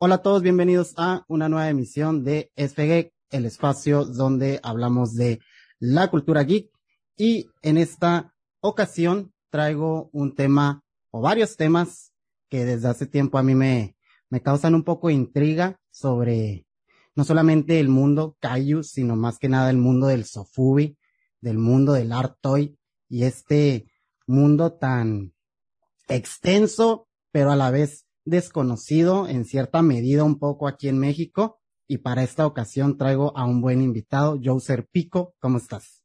Hola a todos, bienvenidos a una nueva emisión de SFG, el espacio donde hablamos de la cultura geek. Y en esta ocasión traigo un tema o varios temas que desde hace tiempo a mí me, me causan un poco de intriga sobre no solamente el mundo Kaiju, sino más que nada el mundo del Sofubi, del mundo del Art Toy y este mundo tan extenso, pero a la vez desconocido en cierta medida un poco aquí en México. Y para esta ocasión traigo a un buen invitado, Joe Serpico. ¿Cómo estás?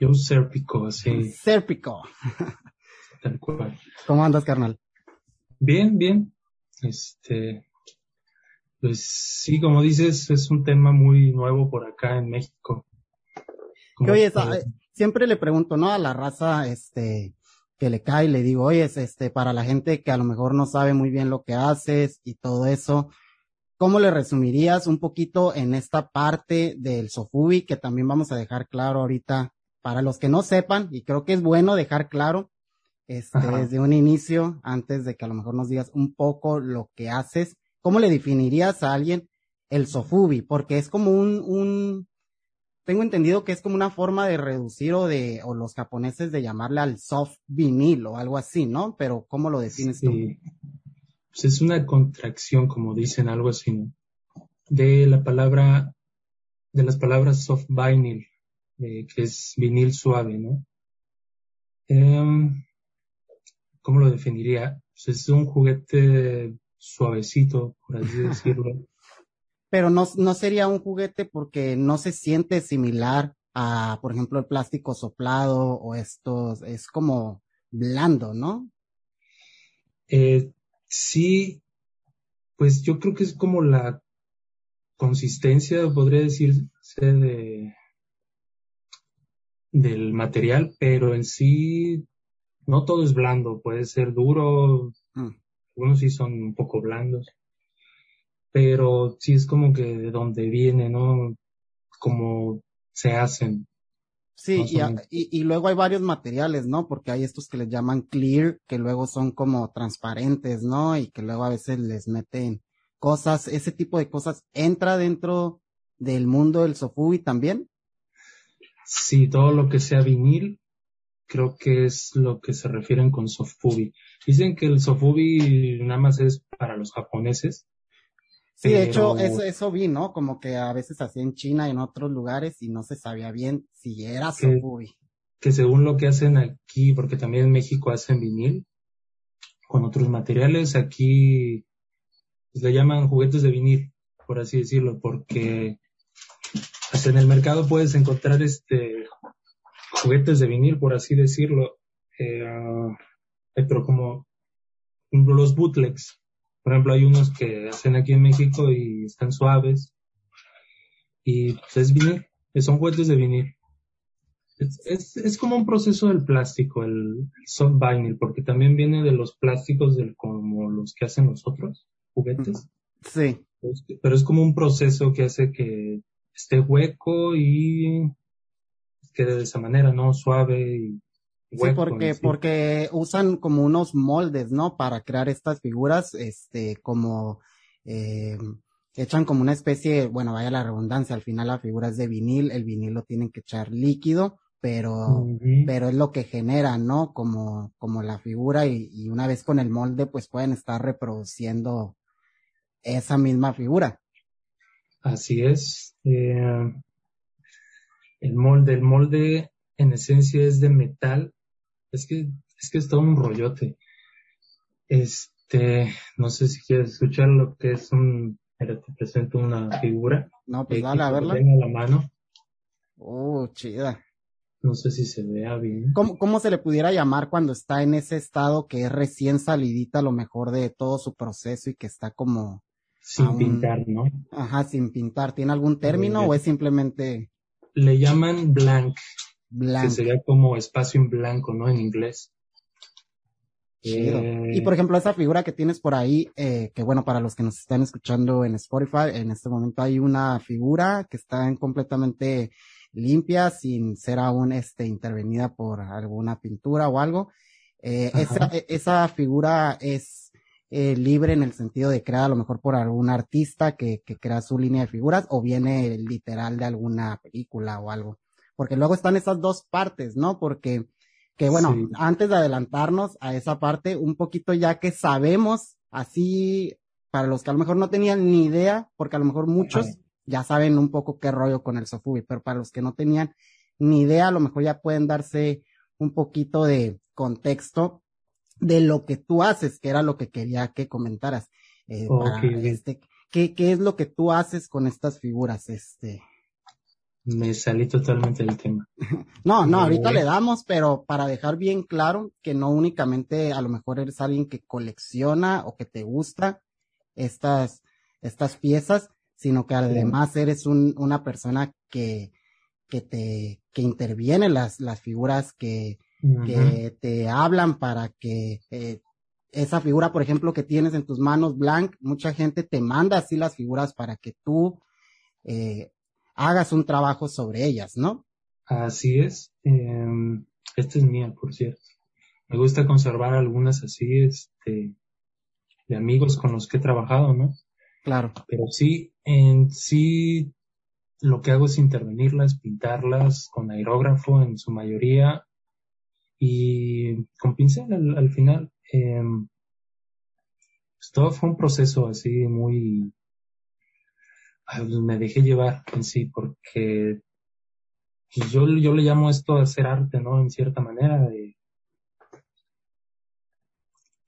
Joe Serpico, sí. Serpico. Tal cual. ¿Cómo andas, carnal? Bien, bien. Este, pues sí, como dices, es un tema muy nuevo por acá en México. Oye, siempre le pregunto, ¿no? A la raza, este, que le cae, le digo, oye, este, para la gente que a lo mejor no sabe muy bien lo que haces y todo eso, ¿cómo le resumirías un poquito en esta parte del Sofubi que también vamos a dejar claro ahorita para los que no sepan, y creo que es bueno dejar claro, este, desde un inicio, antes de que a lo mejor nos digas un poco lo que haces, ¿cómo le definirías a alguien el Sofubi? Porque es como un, un, tengo entendido que es como una forma de reducir o de, o los japoneses de llamarle al soft vinil o algo así, ¿no? Pero ¿cómo lo defines tú? Pues es una contracción, como dicen, algo así, ¿no? De la palabra, de las palabras soft vinyl, eh, que es vinil suave, ¿no? Eh, ¿Cómo lo definiría? Pues es un juguete suavecito, por así decirlo pero no, no sería un juguete porque no se siente similar a, por ejemplo, el plástico soplado o estos, es como blando, ¿no? Eh, sí, pues yo creo que es como la consistencia, podría decirse, de, del material, pero en sí no todo es blando, puede ser duro, mm. algunos sí son un poco blandos pero sí es como que de dónde viene, ¿no? Como se hacen. Sí, y, y, luego hay varios materiales, ¿no? Porque hay estos que les llaman clear, que luego son como transparentes, ¿no? Y que luego a veces les meten cosas, ese tipo de cosas, ¿entra dentro del mundo del sofubi también? Sí, todo lo que sea vinil, creo que es lo que se refieren con sofubi. Dicen que el sofubi nada más es para los japoneses, Sí, de hecho, eso, eso vi, ¿no? Como que a veces hacía en China y en otros lugares y no se sabía bien si era Sofubi. Que según lo que hacen aquí, porque también en México hacen vinil con otros materiales, aquí pues, le llaman juguetes de vinil, por así decirlo, porque hasta en el mercado puedes encontrar este juguetes de vinil, por así decirlo, eh, pero como los bootlegs, por ejemplo, hay unos que hacen aquí en México y están suaves. Y pues es vinil, son juguetes de vinil. Es, es, como un proceso del plástico, el, soft vinyl, porque también viene de los plásticos del, como los que hacen los otros juguetes. Sí. Pero es como un proceso que hace que esté hueco y quede de esa manera, ¿no? Suave y Sí, porque, porque usan como unos moldes, ¿no? Para crear estas figuras, este, como, eh, echan como una especie, bueno, vaya la redundancia, al final la figura es de vinil, el vinil lo tienen que echar líquido, pero, pero es lo que genera, ¿no? Como, como la figura y, y una vez con el molde, pues pueden estar reproduciendo esa misma figura. Así es. Eh, el molde, el molde en esencia es de metal es que, es que es todo un rollote. Este, no sé si quieres escuchar lo que es un, pero te presento una figura. No, pues dale a verla. Tenga la mano. Oh, chida. No sé si se vea bien. ¿Cómo, ¿Cómo se le pudiera llamar cuando está en ese estado que es recién salidita lo mejor de todo su proceso y que está como... Sin pintar, ¿no? Ajá, sin pintar. ¿Tiene algún término o es simplemente...? Le llaman blank. Que sería como espacio en blanco, ¿no? En inglés. Eh, y por ejemplo, esa figura que tienes por ahí, eh, que bueno, para los que nos están escuchando en Spotify, en este momento hay una figura que está completamente limpia, sin ser aún este, intervenida por alguna pintura o algo. Eh, esa, esa figura es eh, libre en el sentido de crear a lo mejor por algún artista que, que crea su línea de figuras o viene literal de alguna película o algo. Porque luego están esas dos partes, ¿no? Porque, que bueno, antes de adelantarnos a esa parte, un poquito ya que sabemos así, para los que a lo mejor no tenían ni idea, porque a lo mejor muchos ya saben un poco qué rollo con el Sofubi, pero para los que no tenían ni idea, a lo mejor ya pueden darse un poquito de contexto de lo que tú haces, que era lo que quería que comentaras. Eh, este, ¿qué, ¿Qué es lo que tú haces con estas figuras? Este. Me salí totalmente del tema. no, no, ahorita le damos, pero para dejar bien claro que no únicamente a lo mejor eres alguien que colecciona o que te gusta estas, estas piezas, sino que además eres un, una persona que, que te, que interviene las, las figuras que, que te hablan para que eh, esa figura, por ejemplo, que tienes en tus manos, Blanc, mucha gente te manda así las figuras para que tú eh, hagas un trabajo sobre ellas, ¿no? Así es. Eh, esta es mía, por cierto. Me gusta conservar algunas así, este, de amigos con los que he trabajado, ¿no? Claro. Pero sí, en sí, lo que hago es intervenirlas, pintarlas con aerógrafo en su mayoría y con pincel al, final. Eh, pues todo fue un proceso así muy... Me dejé llevar en sí porque yo, yo le llamo esto hacer arte, ¿no? En cierta manera. De,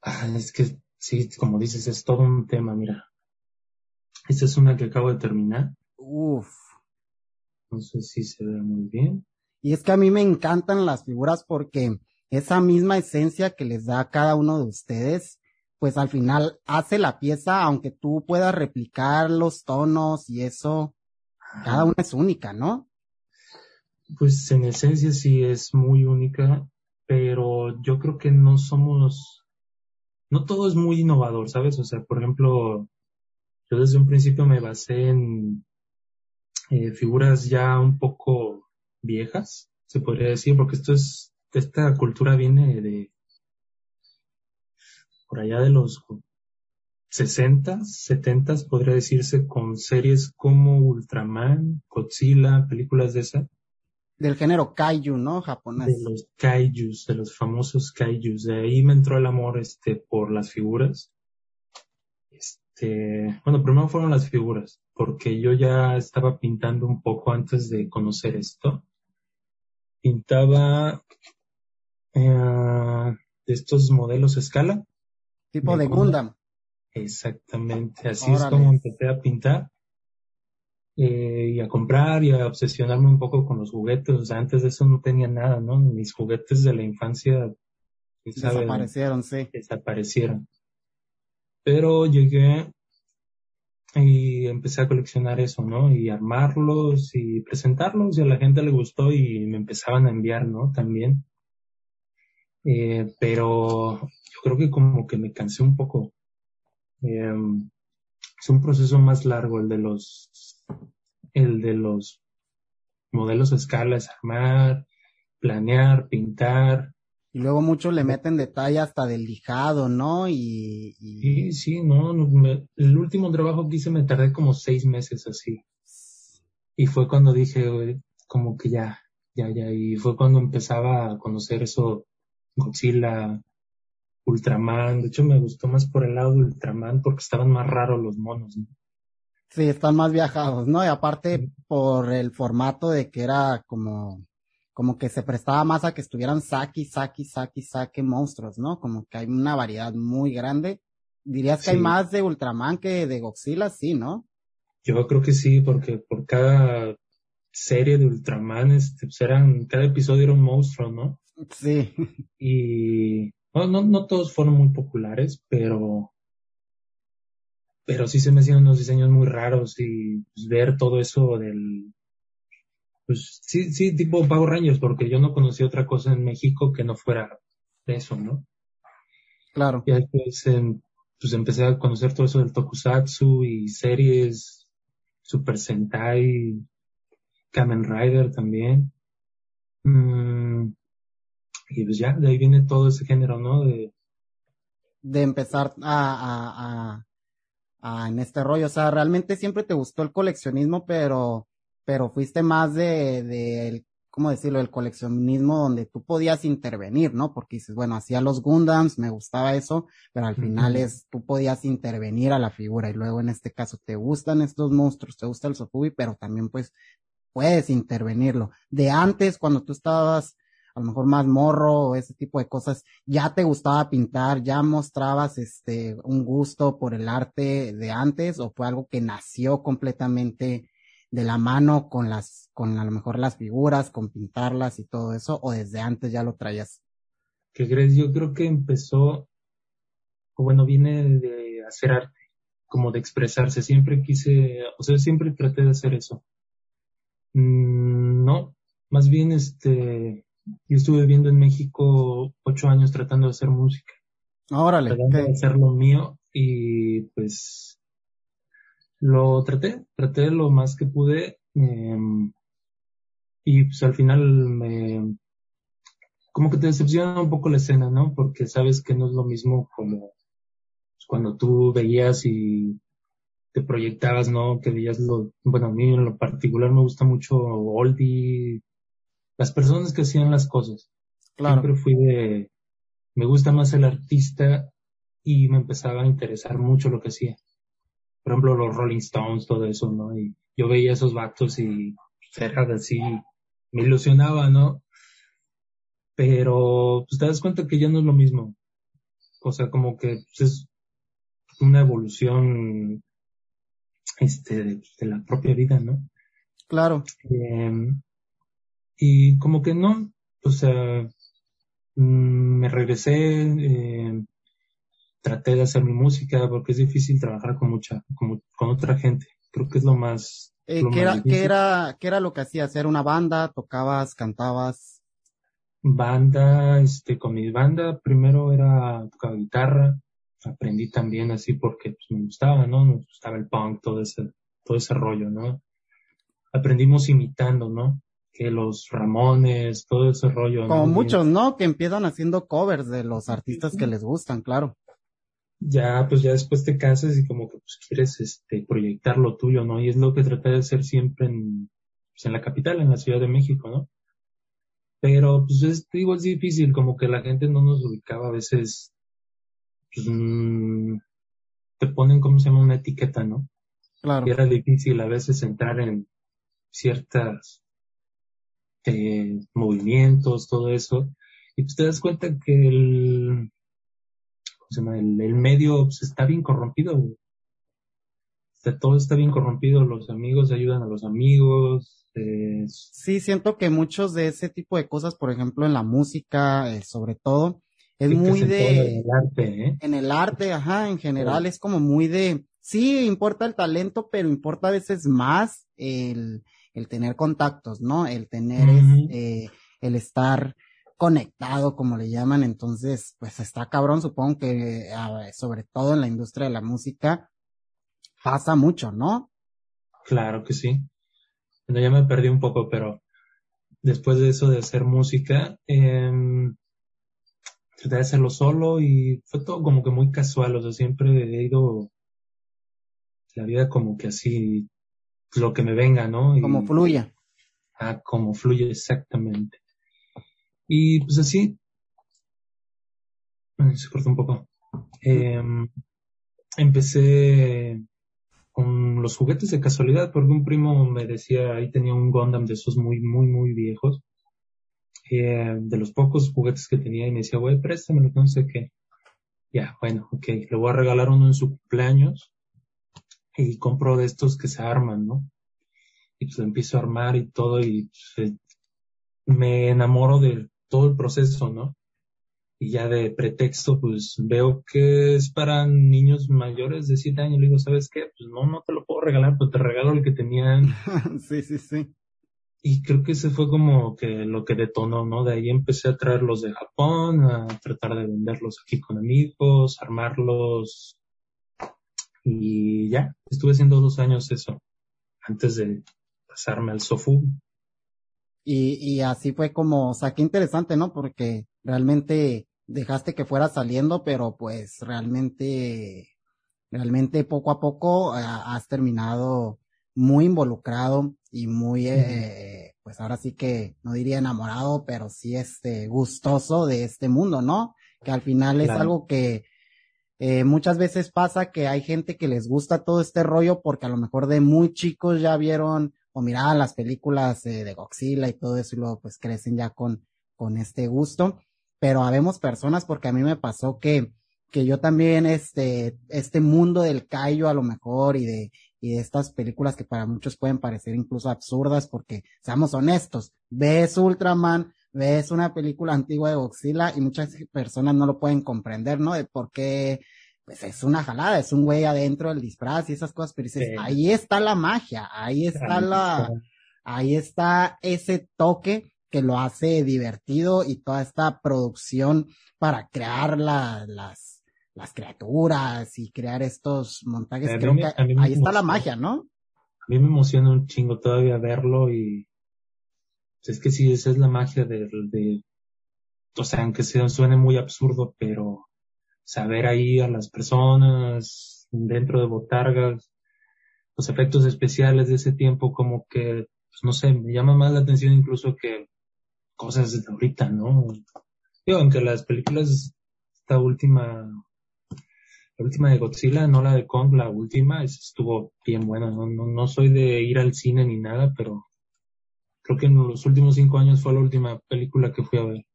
ah, es que sí, como dices, es todo un tema, mira. Esta es una que acabo de terminar. Uf. No sé si se ve muy bien. Y es que a mí me encantan las figuras porque esa misma esencia que les da a cada uno de ustedes, pues al final hace la pieza, aunque tú puedas replicar los tonos y eso, cada una es única, ¿no? Pues en esencia sí es muy única, pero yo creo que no somos, no todo es muy innovador, ¿sabes? O sea, por ejemplo, yo desde un principio me basé en eh, figuras ya un poco viejas, se podría decir, porque esto es, esta cultura viene de por allá de los 60, 70, podría decirse, con series como Ultraman, Godzilla, películas de esa. Del género kaiju, ¿no? Japonés. De los kaijus, de los famosos kaijus. De ahí me entró el amor, este, por las figuras. Este, bueno, primero fueron las figuras, porque yo ya estaba pintando un poco antes de conocer esto. Pintaba eh, de estos modelos a escala. Tipo de, Gundam. Exactamente, así es como empecé a pintar eh, y a comprar y a obsesionarme un poco con los juguetes. O sea, antes de eso no tenía nada, ¿no? Mis juguetes de la infancia desaparecieron, sí. Desaparecieron. Pero llegué y empecé a coleccionar eso, ¿no? Y armarlos y presentarlos y a la gente le gustó y me empezaban a enviar, ¿no? También. Eh, pero yo creo que como que me cansé un poco. Eh, es un proceso más largo el de los, el de los modelos a escala, es armar, planear, pintar, y luego muchos le meten detalle hasta del lijado, ¿no? Y, Sí, sí, no, el último trabajo que hice me tardé como seis meses así. Y fue cuando dije, como que ya, ya, ya, y fue cuando empezaba a conocer eso, Godzilla, Ultraman, de hecho me gustó más por el lado de Ultraman porque estaban más raros los monos, ¿no? Sí, están más viajados, ¿no? Y aparte por el formato de que era como como que se prestaba más a que estuvieran saki, saki, saki, saki monstruos, ¿no? Como que hay una variedad muy grande. ¿Dirías que hay más de Ultraman que de Godzilla? Sí, ¿no? Yo creo que sí, porque por cada serie de Ultraman, este, pues eran, cada episodio era un monstruo, ¿no? Sí. Y no, no, no todos fueron muy populares, pero, pero sí se me hacían unos diseños muy raros y pues, ver todo eso del, pues sí, sí, tipo Power Rangers, porque yo no conocí otra cosa en México que no fuera eso, ¿no? Claro. Y después pues empecé a conocer todo eso del tokusatsu y series, Super Sentai, Kamen Rider también. Mm, y pues ya, de ahí viene todo ese género, ¿no? De, de empezar a, a, a, en este rollo? O sea, realmente siempre te gustó el coleccionismo, pero, pero fuiste más de, de ¿cómo decirlo? El coleccionismo donde tú podías intervenir, ¿no? Porque dices, bueno, hacía los Gundams, me gustaba eso, pero al final es, tú podías intervenir a la figura y luego en este caso te gustan estos monstruos, te gusta el Sofubi, pero también pues puedes intervenirlo. De antes, cuando tú estabas a lo mejor más morro o ese tipo de cosas, ya te gustaba pintar, ya mostrabas este un gusto por el arte de antes o fue algo que nació completamente de la mano con las, con a lo mejor las figuras, con pintarlas y todo eso, o desde antes ya lo traías? ¿Qué crees? Yo creo que empezó, o bueno, viene de hacer arte, como de expresarse. Siempre quise, o sea, siempre traté de hacer eso. Mm, no, más bien este, yo estuve viviendo en México ocho años tratando de hacer música. Órale. Tratando de hacer lo mío y pues lo traté, traté lo más que pude em, y pues al final me como que te decepciona un poco la escena, ¿no? Porque sabes que no es lo mismo como pues, cuando tú veías y te proyectabas, ¿no? Que veías lo, bueno, a mí en lo particular me gusta mucho Oldie, las personas que hacían las cosas. Claro. Siempre fui de, me gusta más el artista y me empezaba a interesar mucho lo que hacía por ejemplo, los Rolling Stones, todo eso, ¿no? Y yo veía esos vatos y cerca de así, me ilusionaba, ¿no? Pero pues te das cuenta que ya no es lo mismo. O sea, como que pues, es una evolución este, de, la propia vida, ¿no? Claro. Em, y como que no, o sea, mm, me regresé, eh, traté de hacer mi música porque es difícil trabajar con mucha, con, con otra gente. Creo que es lo más. Eh, ¿qué, era, ¿qué, era, ¿Qué era lo que hacías? ¿Era una banda? ¿Tocabas? ¿Cantabas? Banda, este, con mi banda primero era tocar guitarra. Aprendí también así porque pues, me gustaba, ¿no? Me gustaba el punk, todo ese, todo ese rollo, ¿no? Aprendimos imitando, ¿no? Que los Ramones, todo ese rollo. Como muchos, ¿no? Que empiezan haciendo covers de los artistas que les gustan, claro ya pues ya después te casas y como que pues quieres este proyectar lo tuyo, ¿no? Y es lo que traté de hacer siempre en, pues, en la capital, en la Ciudad de México, ¿no? Pero pues es, digo, es difícil, como que la gente no nos ubicaba a veces, pues mm, te ponen, ¿cómo se llama? Una etiqueta, ¿no? Claro. Y era difícil a veces entrar en ciertas eh, movimientos, todo eso. Y pues te das cuenta que el, el, medio pues, está bien corrompido. todo está bien corrompido, los amigos ayudan a los amigos. Eh, sí, siento que muchos de ese tipo de cosas, por ejemplo, en la música, eh, sobre todo, es muy de... En el arte, ¿eh? En el arte, ajá, en general es como muy de... Sí, importa el talento, pero importa a veces más el, el tener contactos, ¿no? El tener, eh, el estar conectado, como le llaman, entonces, pues está cabrón, supongo que sobre todo en la industria de la música pasa mucho, ¿no? Claro que sí. Bueno, ya me perdí un poco, pero después de eso de hacer música, eh, traté de hacerlo solo y fue todo como que muy casual, o sea, siempre he ido la vida como que así, lo que me venga, ¿no? como fluya. Ah, como fluye exactamente. Y pues así, se cortó un poco. Em, empecé con los juguetes de casualidad, porque un primo me decía, ahí tenía un Gundam de esos muy, muy, muy viejos, eh, de los pocos juguetes que tenía, y me decía, güey, préstamelo, no sé qué. Ya, bueno, ok, le voy a regalar uno en su cumpleaños, y compro de estos que se arman, ¿no? Y pues lo empiezo a armar y todo, y pues, me enamoro del todo el proceso, ¿no? Y ya de pretexto, pues veo que es para niños mayores de 7 años. Le digo, ¿sabes qué? Pues no, no te lo puedo regalar, pues te regalo el que tenían. sí, sí, sí. Y creo que ese fue como que lo que detonó, ¿no? De ahí empecé a traerlos de Japón, a tratar de venderlos aquí con amigos, armarlos. Y ya, estuve haciendo dos años eso, antes de pasarme al Sofu. Y, y así fue como, o sea, qué interesante, ¿no? Porque realmente dejaste que fuera saliendo, pero pues realmente, realmente poco a poco eh, has terminado muy involucrado y muy, eh, pues ahora sí que no diría enamorado, pero sí este gustoso de este mundo, ¿no? Que al final es algo que eh, muchas veces pasa que hay gente que les gusta todo este rollo porque a lo mejor de muy chicos ya vieron o miraban las películas eh, de Godzilla y todo eso y luego pues crecen ya con, con este gusto. Pero habemos personas porque a mí me pasó que, que yo también este, este mundo del callo a lo mejor y de, y de estas películas que para muchos pueden parecer incluso absurdas porque seamos honestos, ves Ultraman, ves una película antigua de Godzilla y muchas personas no lo pueden comprender, ¿no? De por qué, pues es una jalada, es un güey adentro del disfraz y esas cosas, pero dices, ahí está la magia, ahí está la, ahí está ese toque que lo hace divertido y toda esta producción para crear la, las, las criaturas y crear estos montajes. Creo que ahí está la magia, ¿no? A mí me emociona un chingo todavía verlo y es que sí, esa es la magia de, de o sea, aunque se suene muy absurdo, pero saber ahí a las personas dentro de botargas, los efectos especiales de ese tiempo como que, pues no sé, me llama más la atención incluso que cosas de ahorita, ¿no? Digo, aunque las películas, esta última, la última de Godzilla, no la de Kong, la última, estuvo bien buena, no, no, no soy de ir al cine ni nada, pero creo que en los últimos cinco años fue la última película que fui a ver.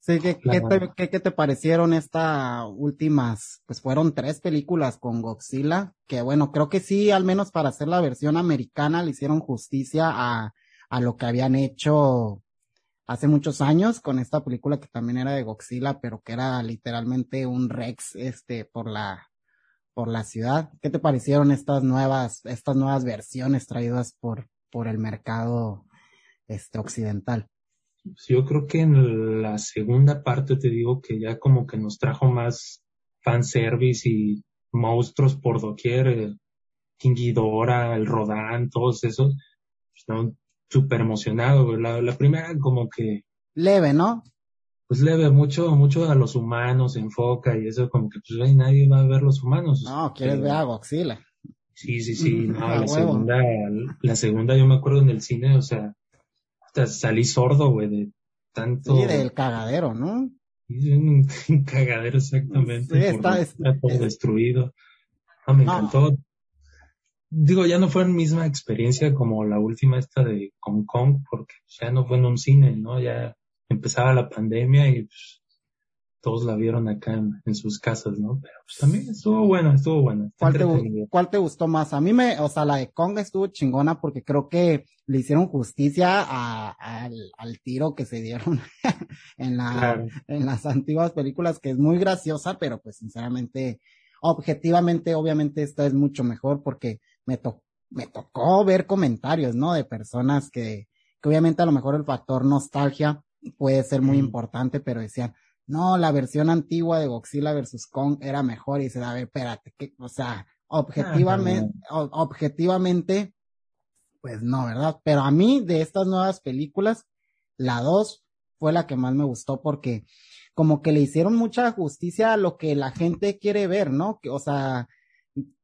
Sí, ¿qué, ¿qué, te, parecieron estas últimas? Pues fueron tres películas con Godzilla, que bueno, creo que sí, al menos para hacer la versión americana, le hicieron justicia a, a lo que habían hecho hace muchos años con esta película que también era de Godzilla, pero que era literalmente un Rex, este, por la, por la ciudad. ¿Qué te parecieron estas nuevas, estas nuevas versiones traídas por, por el mercado este, occidental. Yo creo que en la segunda parte te digo que ya como que nos trajo más fanservice y monstruos por doquier, el el Rodán, todos esos. Estaban súper emocionados. La, la primera como que... Leve, ¿no? Pues leve, mucho, mucho a los humanos se enfoca y eso como que pues nadie va a ver los humanos. No, quieres ver a Godzilla. Sí, sí, sí, no, la segunda, la segunda yo me acuerdo en el cine, o sea, salí sordo, güey, de tanto. Sí, del cagadero, ¿no? Sí, un, cagadero exactamente. Sí, está, todo destruido. No, me encantó. Digo, ya no fue la misma experiencia como la última esta de Hong Kong, porque ya no fue en un cine, ¿no? Ya empezaba la pandemia y pues, todos la vieron acá en, sus casas, ¿no? Pero pues también estuvo buena, estuvo buena. ¿Cuál te, ¿Cuál te, gustó más? A mí me, o sea, la de Kong estuvo chingona porque creo que le hicieron justicia a, al, al, tiro que se dieron en la, en las antiguas películas, que es muy graciosa, pero pues sinceramente, objetivamente, obviamente esta es mucho mejor porque me tocó me tocó ver comentarios, ¿no? De personas que, que obviamente a lo mejor el factor nostalgia puede ser muy importante, pero decían, no, la versión antigua de Godzilla versus Kong era mejor y se da, a ver, espérate, que, o sea, objetivamente, objetivamente, pues no, ¿verdad? Pero a mí de estas nuevas películas, la dos fue la que más me gustó porque como que le hicieron mucha justicia a lo que la gente quiere ver, ¿no? Que, o sea,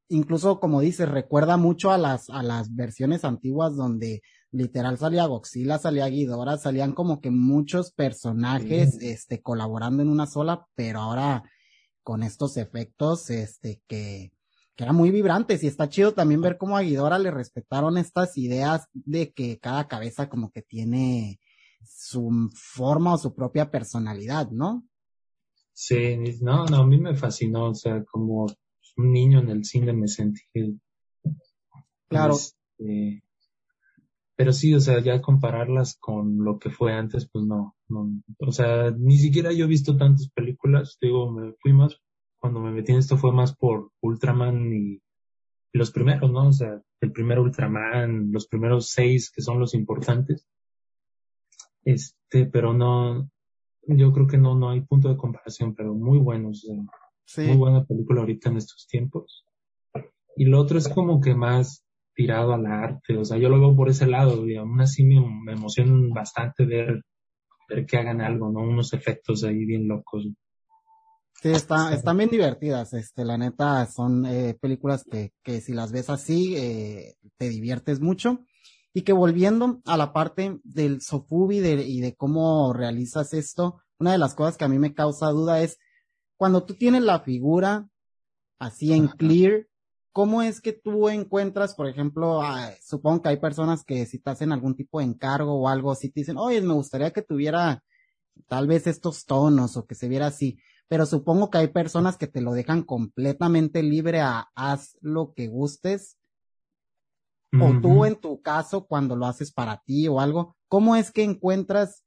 incluso como dices, recuerda mucho a las, a las versiones antiguas donde literal salía Godzilla, salía Ghidorah, salían como que muchos personajes, este, colaborando en una sola, pero ahora con estos efectos, este, que, que eran muy vibrantes y está chido también ver cómo a Ghidorah le respetaron estas ideas de que cada cabeza como que tiene su forma o su propia personalidad, ¿no? Sí, no, no, a mí me fascinó, o sea, como un niño en el cine me sentí. Claro. Este, pero sí, o sea, ya compararlas con lo que fue antes, pues no, no, o sea, ni siquiera yo he visto tantas películas, digo, me fui más, cuando me metí en esto fue más por Ultraman y, los primeros, ¿no? O sea, el primer Ultraman, los primeros seis que son los importantes. Este, pero no, yo creo que no, no hay punto de comparación, pero muy buenos, muy buena película ahorita en estos tiempos. Y lo otro es como que más tirado al arte, o sea, yo lo veo por ese lado, y aún así me, me emociona bastante ver, ver que hagan algo, ¿no? Unos efectos ahí bien locos. Sí, está, están bien divertidas, este, la neta, son eh, películas que, que si las ves así, eh, te diviertes mucho. Y que volviendo a la parte del Sofubi de, y de cómo realizas esto, una de las cosas que a mí me causa duda es cuando tú tienes la figura así en clear, ¿cómo es que tú encuentras, por ejemplo, supongo que hay personas que si te hacen algún tipo de encargo o algo, si te dicen, oye, me gustaría que tuviera tal vez estos tonos o que se viera así pero supongo que hay personas que te lo dejan completamente libre a haz lo que gustes. O tú en tu caso, cuando lo haces para ti o algo, ¿cómo es que encuentras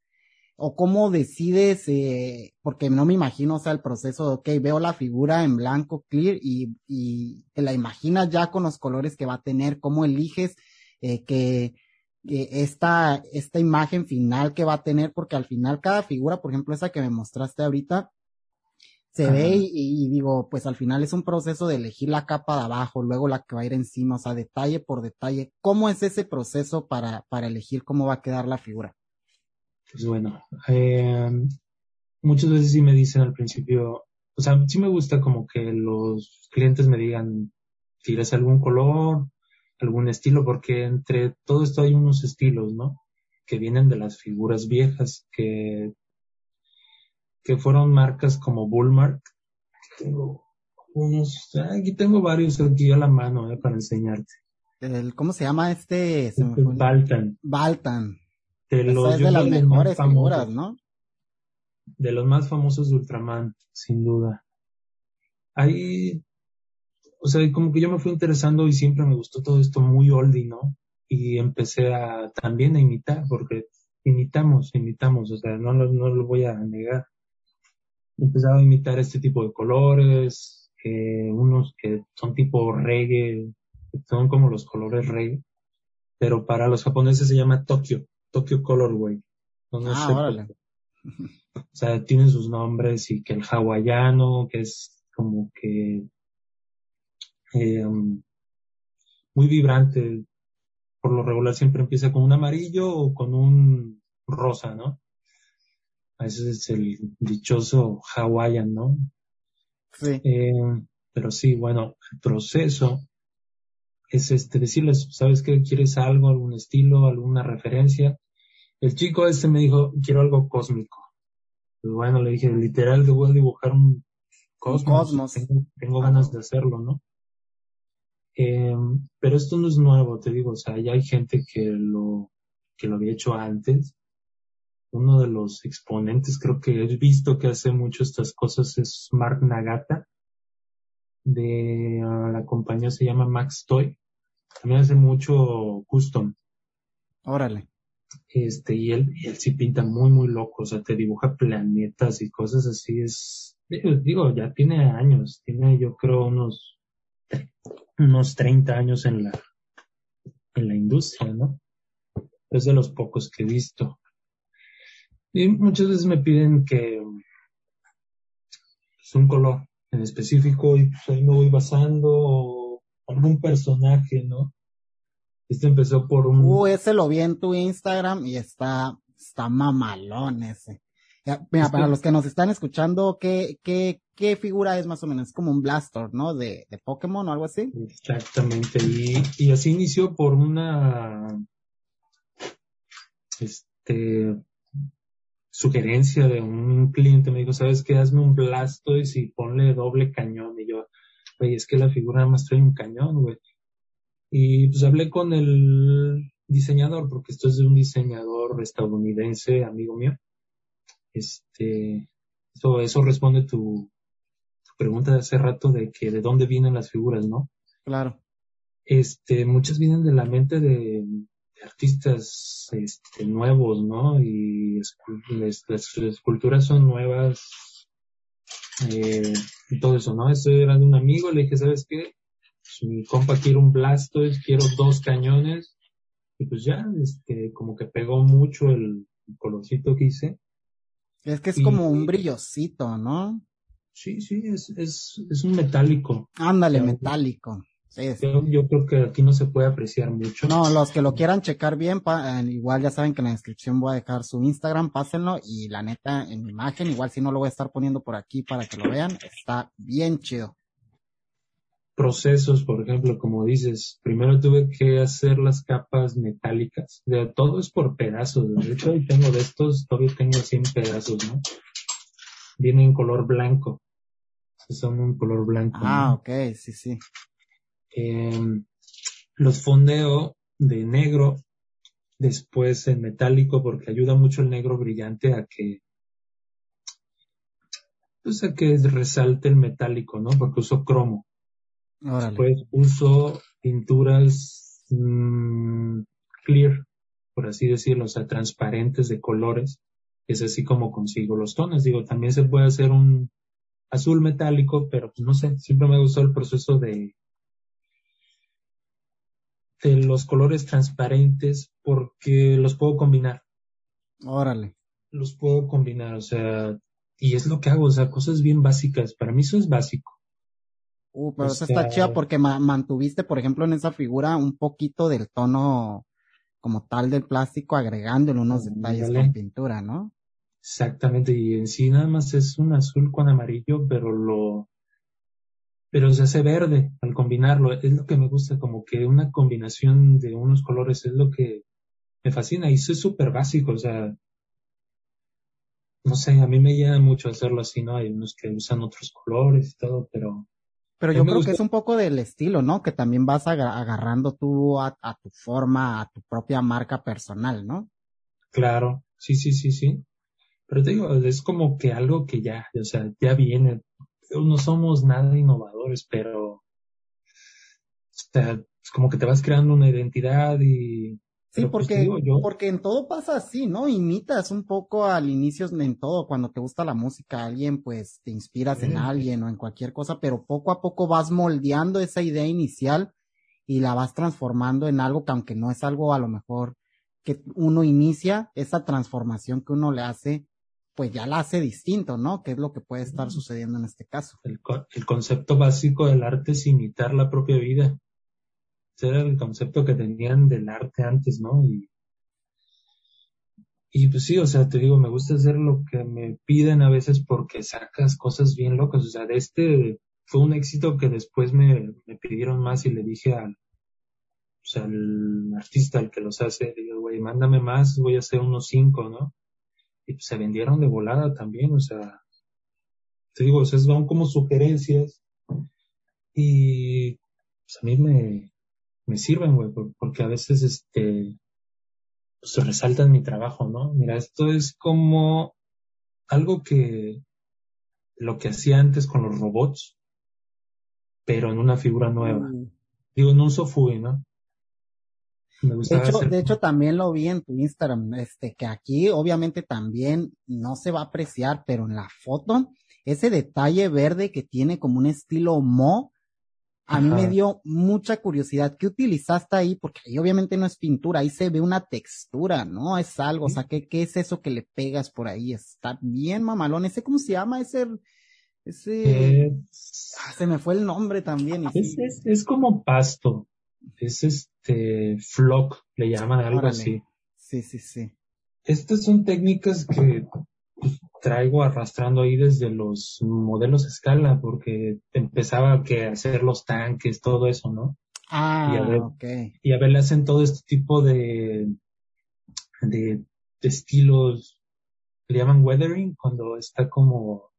o cómo decides, eh, porque no me imagino, o sea, el proceso de, ok, veo la figura en blanco, clear, y, y te la imaginas ya con los colores que va a tener, cómo eliges eh, que, que esta, esta imagen final que va a tener, porque al final cada figura, por ejemplo, esa que me mostraste ahorita, se ve y, digo, pues al final es un proceso de elegir la capa de abajo, luego la que va a ir encima, o sea, detalle por detalle. ¿Cómo es ese proceso para, para elegir cómo va a quedar la figura? Pues bueno, eh, muchas veces sí me dicen al principio, o sea, sí me gusta como que los clientes me digan, ¿quieres algún color, algún estilo? Porque entre todo esto hay unos estilos, ¿no? Que vienen de las figuras viejas, que que fueron marcas como Bullmark. Tengo unos, aquí tengo varios aquí a la mano eh, para enseñarte. El, ¿Cómo se llama este? Se Baltan. Baltan. De, los, es de las mejores figuras, ¿no? De los más famosos de Ultraman, sin duda. Ahí, o sea, como que yo me fui interesando y siempre me gustó todo esto muy oldie, ¿no? Y empecé a también a imitar, porque imitamos, imitamos, o sea, no, no, no lo voy a negar empezaba a imitar este tipo de colores, unos que son tipo reggae, son como los colores reggae, pero para los japoneses se llama Tokyo, Tokyo Colorway. ah, O sea, tienen sus nombres y que el hawaiano, que es como que eh, muy vibrante, por lo regular siempre empieza con un amarillo o con un rosa, ¿no? Ese es el dichoso Hawaiian, ¿no? Sí. Eh, pero sí, bueno, el proceso es este, decirles, ¿sabes qué? ¿Quieres algo, algún estilo, alguna referencia? El chico este me dijo, quiero algo cósmico. Pues bueno, le dije, literal, te voy a dibujar un cosmos. Tengo, ganas de hacerlo, ¿no? Eh, pero esto no es nuevo, te digo, o sea, ya hay gente que lo, que lo había hecho antes uno de los exponentes, creo que he visto que hace mucho estas cosas, es Mark Nagata, de ah, la compañía se llama Max Toy. También hace mucho custom. Órale. Este, y él, él sí pinta muy, muy loco, o sea, te dibuja planetas y cosas así, es, digo, ya tiene años, tiene yo creo unos, unos 30 años en la, en la industria, ¿no? Es de los pocos que he visto. Y muchas veces me piden que es pues, un color en específico y pues ahí me voy basando algún personaje, ¿no? Este empezó por un... Uh, ese lo vi en tu Instagram y está, está mamalón ese. mira, para los que nos están escuchando, ¿qué, qué, qué figura es más o menos? Es como un Blaster, ¿no? De, de Pokémon o algo así. Exactamente. Y, y así inició por una, este, sugerencia de un cliente, me dijo, ¿sabes qué? Hazme un Blastoise y ponle doble cañón. Y yo, güey, es que la figura nada más trae un cañón, güey. Y pues hablé con el diseñador, porque esto es de un diseñador estadounidense, amigo mío. Este, eso, eso responde tu, tu pregunta de hace rato de que de dónde vienen las figuras, ¿no? Claro. Este, muchas vienen de la mente de, artistas este, nuevos, ¿no? Y las, esculturas son nuevas eh, y todo eso, ¿no? Esto era de un amigo, le dije, ¿sabes qué? Pues, mi compa quiere un Blastoise, quiero dos cañones, y pues ya, este, como que pegó mucho el, colorcito que hice. Es que es como un brillosito, ¿no? Sí, sí, es, es, es un metálico. Ándale, metálico. Yo, creo que aquí no se puede apreciar mucho. No, los que lo quieran checar bien, eh, igual ya saben que en la descripción voy a dejar su Instagram, pásenlo y la neta en mi imagen, igual si no lo voy a estar poniendo por aquí para que lo vean, está bien chido. Procesos, por ejemplo, como dices, primero tuve que hacer las capas metálicas. De, todo es por pedazos. De hecho, ahí tengo de estos, todavía tengo 100 pedazos, ¿no? Vienen en color blanco. Son un color blanco. Ah, ok, sí, sí. Em, los fondeo de negro, después en metálico, porque ayuda mucho el negro brillante a que, pues a que resalte el metálico, ¿no? Porque uso cromo. Después uso pinturas mm, clear, por así decirlo, o sea, transparentes de colores. Es así como consigo los tonos. Digo, también se puede hacer un azul metálico, pero pues, no sé, siempre me gustó el proceso de, de los colores transparentes porque los puedo combinar. Órale. Los puedo combinar, o sea, y es lo que hago, o sea, cosas bien básicas. Para mí eso es básico. Uh, pero eso está chida porque mantuviste, por ejemplo, en esa figura un poquito del tono como tal del plástico, agregándole unos detalles con pintura, ¿no? Exactamente, y en sí nada más es un azul con amarillo, pero lo, pero se hace verde al combinarlo. Es lo que me gusta, como que una combinación de unos colores es lo que me fascina y eso es súper básico, o sea, no sé, a mí me llena mucho hacerlo así, ¿no? Hay unos que usan otros colores y todo, pero... Pero yo creo que es un poco del estilo, ¿no? Que también vas agarrando tú a, a, tu forma, a tu propia marca personal, ¿no? Claro, sí, sí, sí, sí. Pero te digo, es como que algo que ya, o sea, ya viene, no somos nada innovadores, pero o sea, es como que te vas creando una identidad y Sí, pues, porque, porque en todo pasa así, ¿no? Imitas un poco al inicio en todo, cuando te gusta la música, alguien, pues te inspiras en alguien o en cualquier cosa, pero poco a poco vas moldeando esa idea inicial y la vas transformando en algo que aunque no es algo a lo mejor que uno inicia, esa transformación que uno le hace, pues ya la hace distinto, ¿no? Que es lo que puede estar sucediendo en este caso. El, concepto básico del arte es imitar la propia vida. Ese era el concepto que tenían del arte antes, ¿no? Y, y pues sí, o sea, te digo, me gusta hacer lo que me piden a veces porque sacas cosas bien locas. O sea, de este fue un éxito que después me, me pidieron más y le dije al, o sea, al artista, al que los hace, digo, güey, mándame más, voy a hacer unos cinco, ¿no? Y pues, se vendieron de volada también, o sea, te digo, o sea, van como sugerencias y pues a mí me, me sirven, güey, porque a veces este, pues resaltan mi trabajo, ¿no? Mira, esto es como algo que lo que hacía antes con los robots, pero en una figura nueva. Mm. Digo, en un Sofui, ¿no? De hecho, de hecho, también lo vi en tu Instagram, este, que aquí obviamente también no se va a apreciar, pero en la foto, ese detalle verde que tiene como un estilo mo, a mí me dio mucha curiosidad. ¿Qué utilizaste ahí? Porque ahí obviamente no es pintura, ahí se ve una textura, ¿no? Es algo, o sea, ¿qué, qué es eso que le pegas por ahí? Está bien mamalón. ¿Ese cómo se llama? Ese, ese, ah, se me fue el nombre también. es, es como pasto es este flock, le llaman algo así. Sí, sí, sí. Estas son técnicas que pues, traigo arrastrando ahí desde los modelos a escala, porque empezaba que hacer los tanques, todo eso, ¿no? Ah, y a ver, okay. Y a ver, le hacen todo este tipo de, de, estilos, le llaman weathering, cuando está como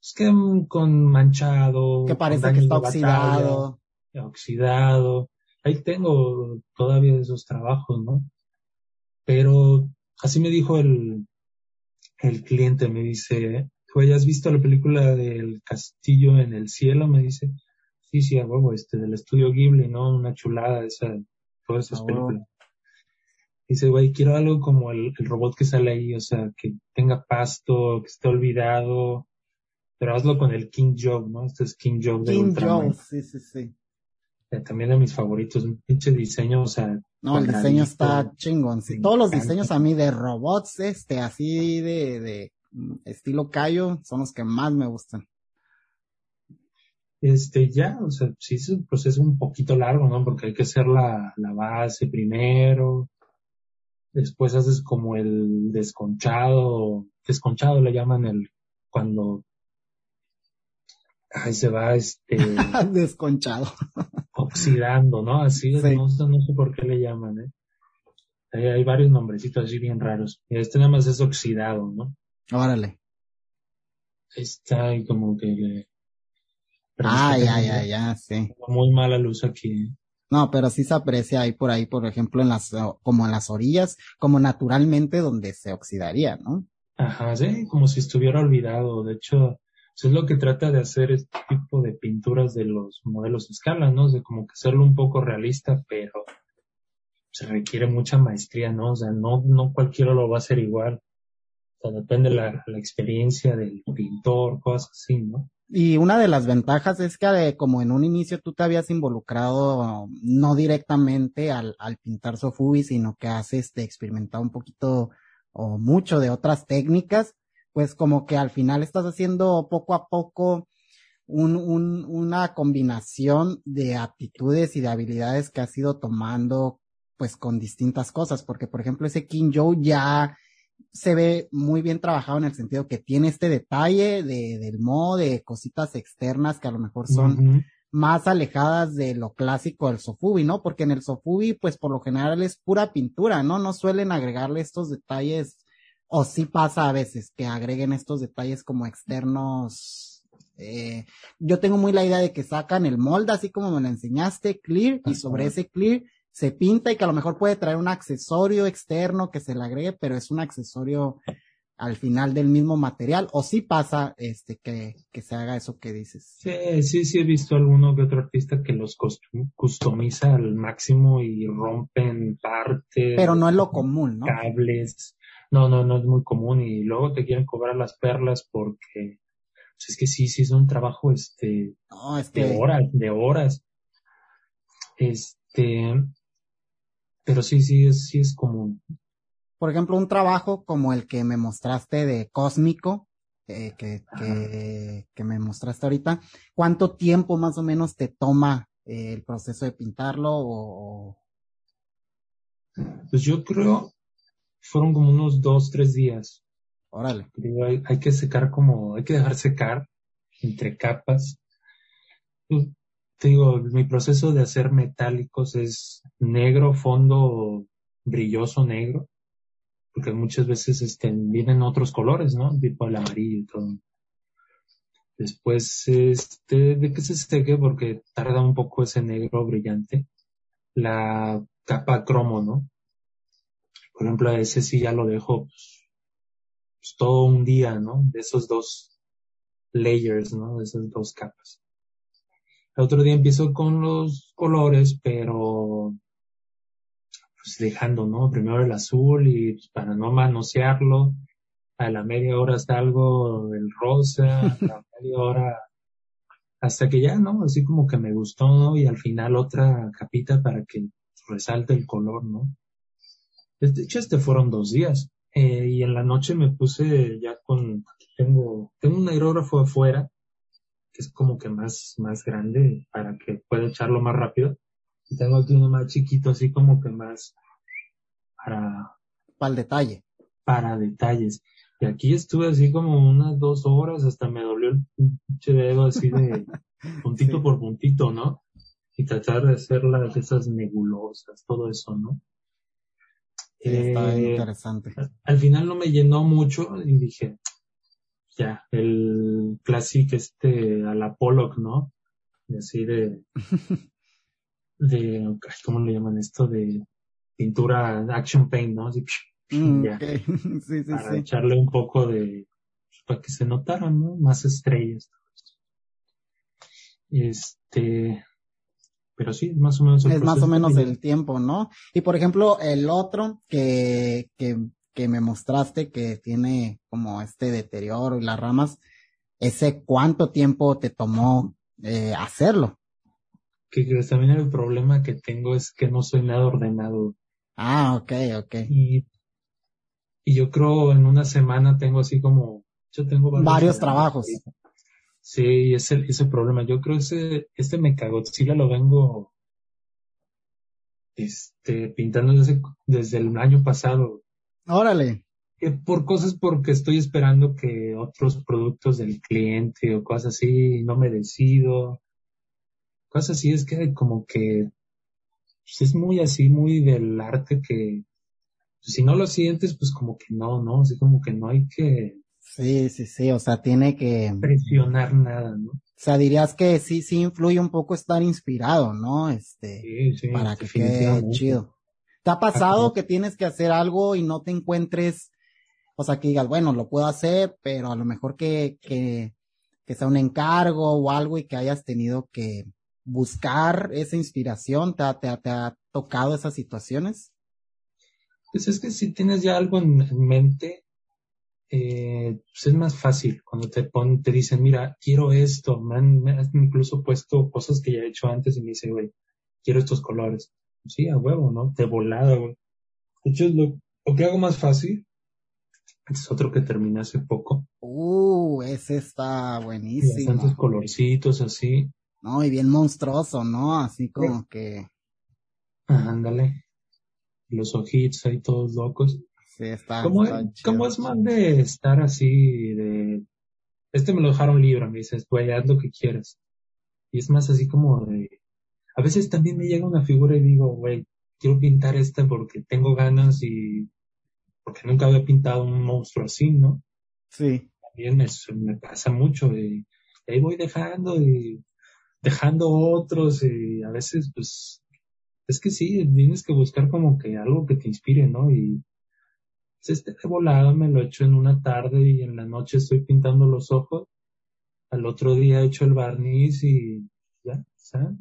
es que con manchado. Que parece que está oxidado oxidado. Ahí tengo todavía esos trabajos, ¿no? Pero así me dijo el, el cliente, me dice, ¿tú hayas visto la película del castillo en el cielo? Me dice, sí, sí, a huevo, este, del estudio Ghibli, ¿no? Una chulada esa, todas esas películas. Dice, güey, quiero algo como el, el, robot que sale ahí, o sea, que tenga pasto, que esté olvidado, pero hazlo con el King Joe, ¿no? Este es King Joe de King Joe, sí, sí, sí. Eh, también de mis favoritos, pinche diseño, o sea. No, el diseño está chingón. Sí, todos los diseños a mí de robots, este, así de, de mm, estilo Cayo, son los que más me gustan. Este, ya, o sea, sí es un proceso un poquito largo, ¿no? Porque hay que hacer la, la base primero, después haces como el desconchado, desconchado le llaman el, cuando, ahí se va este, desconchado, oxidando, ¿no? Así, es, no, no, sé por qué le llaman, ¿eh? Hay, hay varios nombrecitos así bien raros. Y este nada más es oxidado, ¿no? Órale. Está ahí como que le, Ah, ya, ya, ya, sí. Muy mala luz aquí. No, pero sí se aprecia ahí por ahí, por ejemplo, en las, como en las orillas, como naturalmente donde se oxidaría, ¿no? Ajá, sí, como si estuviera olvidado. De hecho, eso es lo que trata de hacer este tipo de pinturas de los modelos de escala, ¿no? De como que hacerlo un poco realista, pero se requiere mucha maestría, ¿no? O sea, no, no cualquiera lo va a hacer igual. O sea, depende de la, la experiencia del pintor, cosas así, ¿no? Y una de las ventajas es que eh, como en un inicio tú te habías involucrado no directamente al, al pintar Sofubi, sino que has este, experimentado un poquito o mucho de otras técnicas, pues como que al final estás haciendo poco a poco un, un, una combinación de aptitudes y de habilidades que has ido tomando pues con distintas cosas, porque por ejemplo ese King Joe ya se ve muy bien trabajado en el sentido que tiene este detalle de, del modo de cositas externas que a lo mejor son más alejadas de lo clásico del sofubi, ¿no? Porque en el sofubi, pues por lo general es pura pintura, ¿no? No suelen agregarle estos detalles, o sí pasa a veces que agreguen estos detalles como externos. Eh, yo tengo muy la idea de que sacan el molde, así como me lo enseñaste, clear, y sobre ese clear se pinta y que a lo mejor puede traer un accesorio externo que se le agregue, pero es un accesorio al final del mismo material, o sí pasa este que, que se haga eso que dices. Sí, sí, sí he visto alguno que otro artista que los customiza al máximo y rompen partes. Pero no es lo común, ¿no? Cables. No, no, no es muy común y luego te quieren cobrar las perlas porque pues es que sí, sí es un trabajo este de horas, de horas. Este, pero sí, sí es, sí es común. Por ejemplo, un trabajo como el que me mostraste de Cósmico, eh, que, que, que, me mostraste ahorita, ¿cuánto tiempo más o menos te toma eh, el proceso de pintarlo o... Pues yo creo fueron como unos dos, tres días. Órale. Hay, hay, que secar como, hay que dejar secar entre capas. Pues, te digo, mi proceso de hacer metálicos es negro, fondo brilloso negro, porque muchas veces este, vienen otros colores, ¿no? Tipo el amarillo y todo. Después, este, de qué se seque, porque tarda un poco ese negro brillante, la capa cromo, ¿no? Por ejemplo, a ese sí ya lo dejo pues, pues, todo un día, ¿no? De esos dos layers, ¿no? De esas dos capas. El otro día empiezo con los colores, pero pues dejando, ¿no? Primero el azul y pues, para no manosearlo, a la media hora está algo el rosa, a la media hora hasta que ya, ¿no? Así como que me gustó, ¿no? Y al final otra capita para que resalte el color, ¿no? De hecho, este fueron dos días. Eh, y en la noche me puse ya con, tengo, tengo un aerógrafo afuera que es como que más, más grande para que pueda echarlo más rápido. Y tengo aquí uno más chiquito, así como que más para... Para el detalle. Para detalles. Y aquí estuve así como unas dos horas, hasta me dolió el pinche dedo así de puntito por puntito, ¿no? Y tratar de hacer las esas nebulosas, todo eso, ¿no? Está eh, interesante. Al final no me llenó mucho y dije, ya, el clásico este a la Pollock, ¿no? Así de, de, ¿cómo le llaman esto? De pintura action paint, ¿no? Así, mm, ya, sí, sí, para echarle un poco de, para que se notaran, ¿no? Más estrellas. Este, pero sí, más o menos. El es más o menos el tiempo, ¿no? Y por ejemplo, el otro que, que que me mostraste que tiene como este deterioro y las ramas, ese cuánto tiempo te tomó eh, hacerlo. Que, también el problema que tengo es que no soy nada ordenado. Ah, ok, ok. Y, y yo creo en una semana tengo así como, yo tengo varios, trabajos. Sí, ese, ese problema. Yo creo que ese, este Mechagodzilla lo vengo este, pintando desde, desde el año pasado. Órale. por cosas porque estoy esperando que otros productos del cliente o cosas así, no me decido. Cosas así, es que como que pues, es muy así, muy del arte que pues, si no lo sientes, pues como que no, ¿no? Así como que no hay que Sí, sí, sí, o sea, tiene que presionar nada, ¿no? O sea, dirías que sí, sí influye un poco estar inspirado, ¿no? Este, sí, sí, para que quede chido. ¿Te ha pasado que tienes que hacer algo y no te encuentres, o sea, que digas, bueno, lo puedo hacer, pero a lo mejor que, que, que sea un encargo o algo y que hayas tenido que buscar esa inspiración? ¿Te, te, te ha tocado esas situaciones? Pues es que si tienes ya algo en mente, eh, pues es más fácil cuando te ponen, te dicen, mira, quiero esto, me han, incluso puesto cosas que ya he hecho antes y me dice, güey, quiero estos colores. Sí, a huevo, ¿no? De volada, güey. De hecho, lo, lo que hago más fácil es otro que terminé hace poco. Uh, ese está buenísimo. Bastantes colorcitos así. No, y bien monstruoso, ¿no? Así como que. Ándale. Los ojitos ahí todos locos. Sí, está. ¿Cómo, es, más de estar así, de. Este me lo dejaron libre, me dices, güey, haz lo que quieras. Y es más así como de. A veces también me llega una figura y digo, güey, quiero pintar esta porque tengo ganas y. porque nunca había pintado un monstruo así, ¿no? Sí. También me, me pasa mucho y, ahí voy dejando y dejando otros y a veces pues es que sí, tienes que buscar como que algo que te inspire, ¿no? Y este de volada me lo echo en una tarde y en la noche estoy pintando los ojos. Al otro día echo el barniz y ya, ya.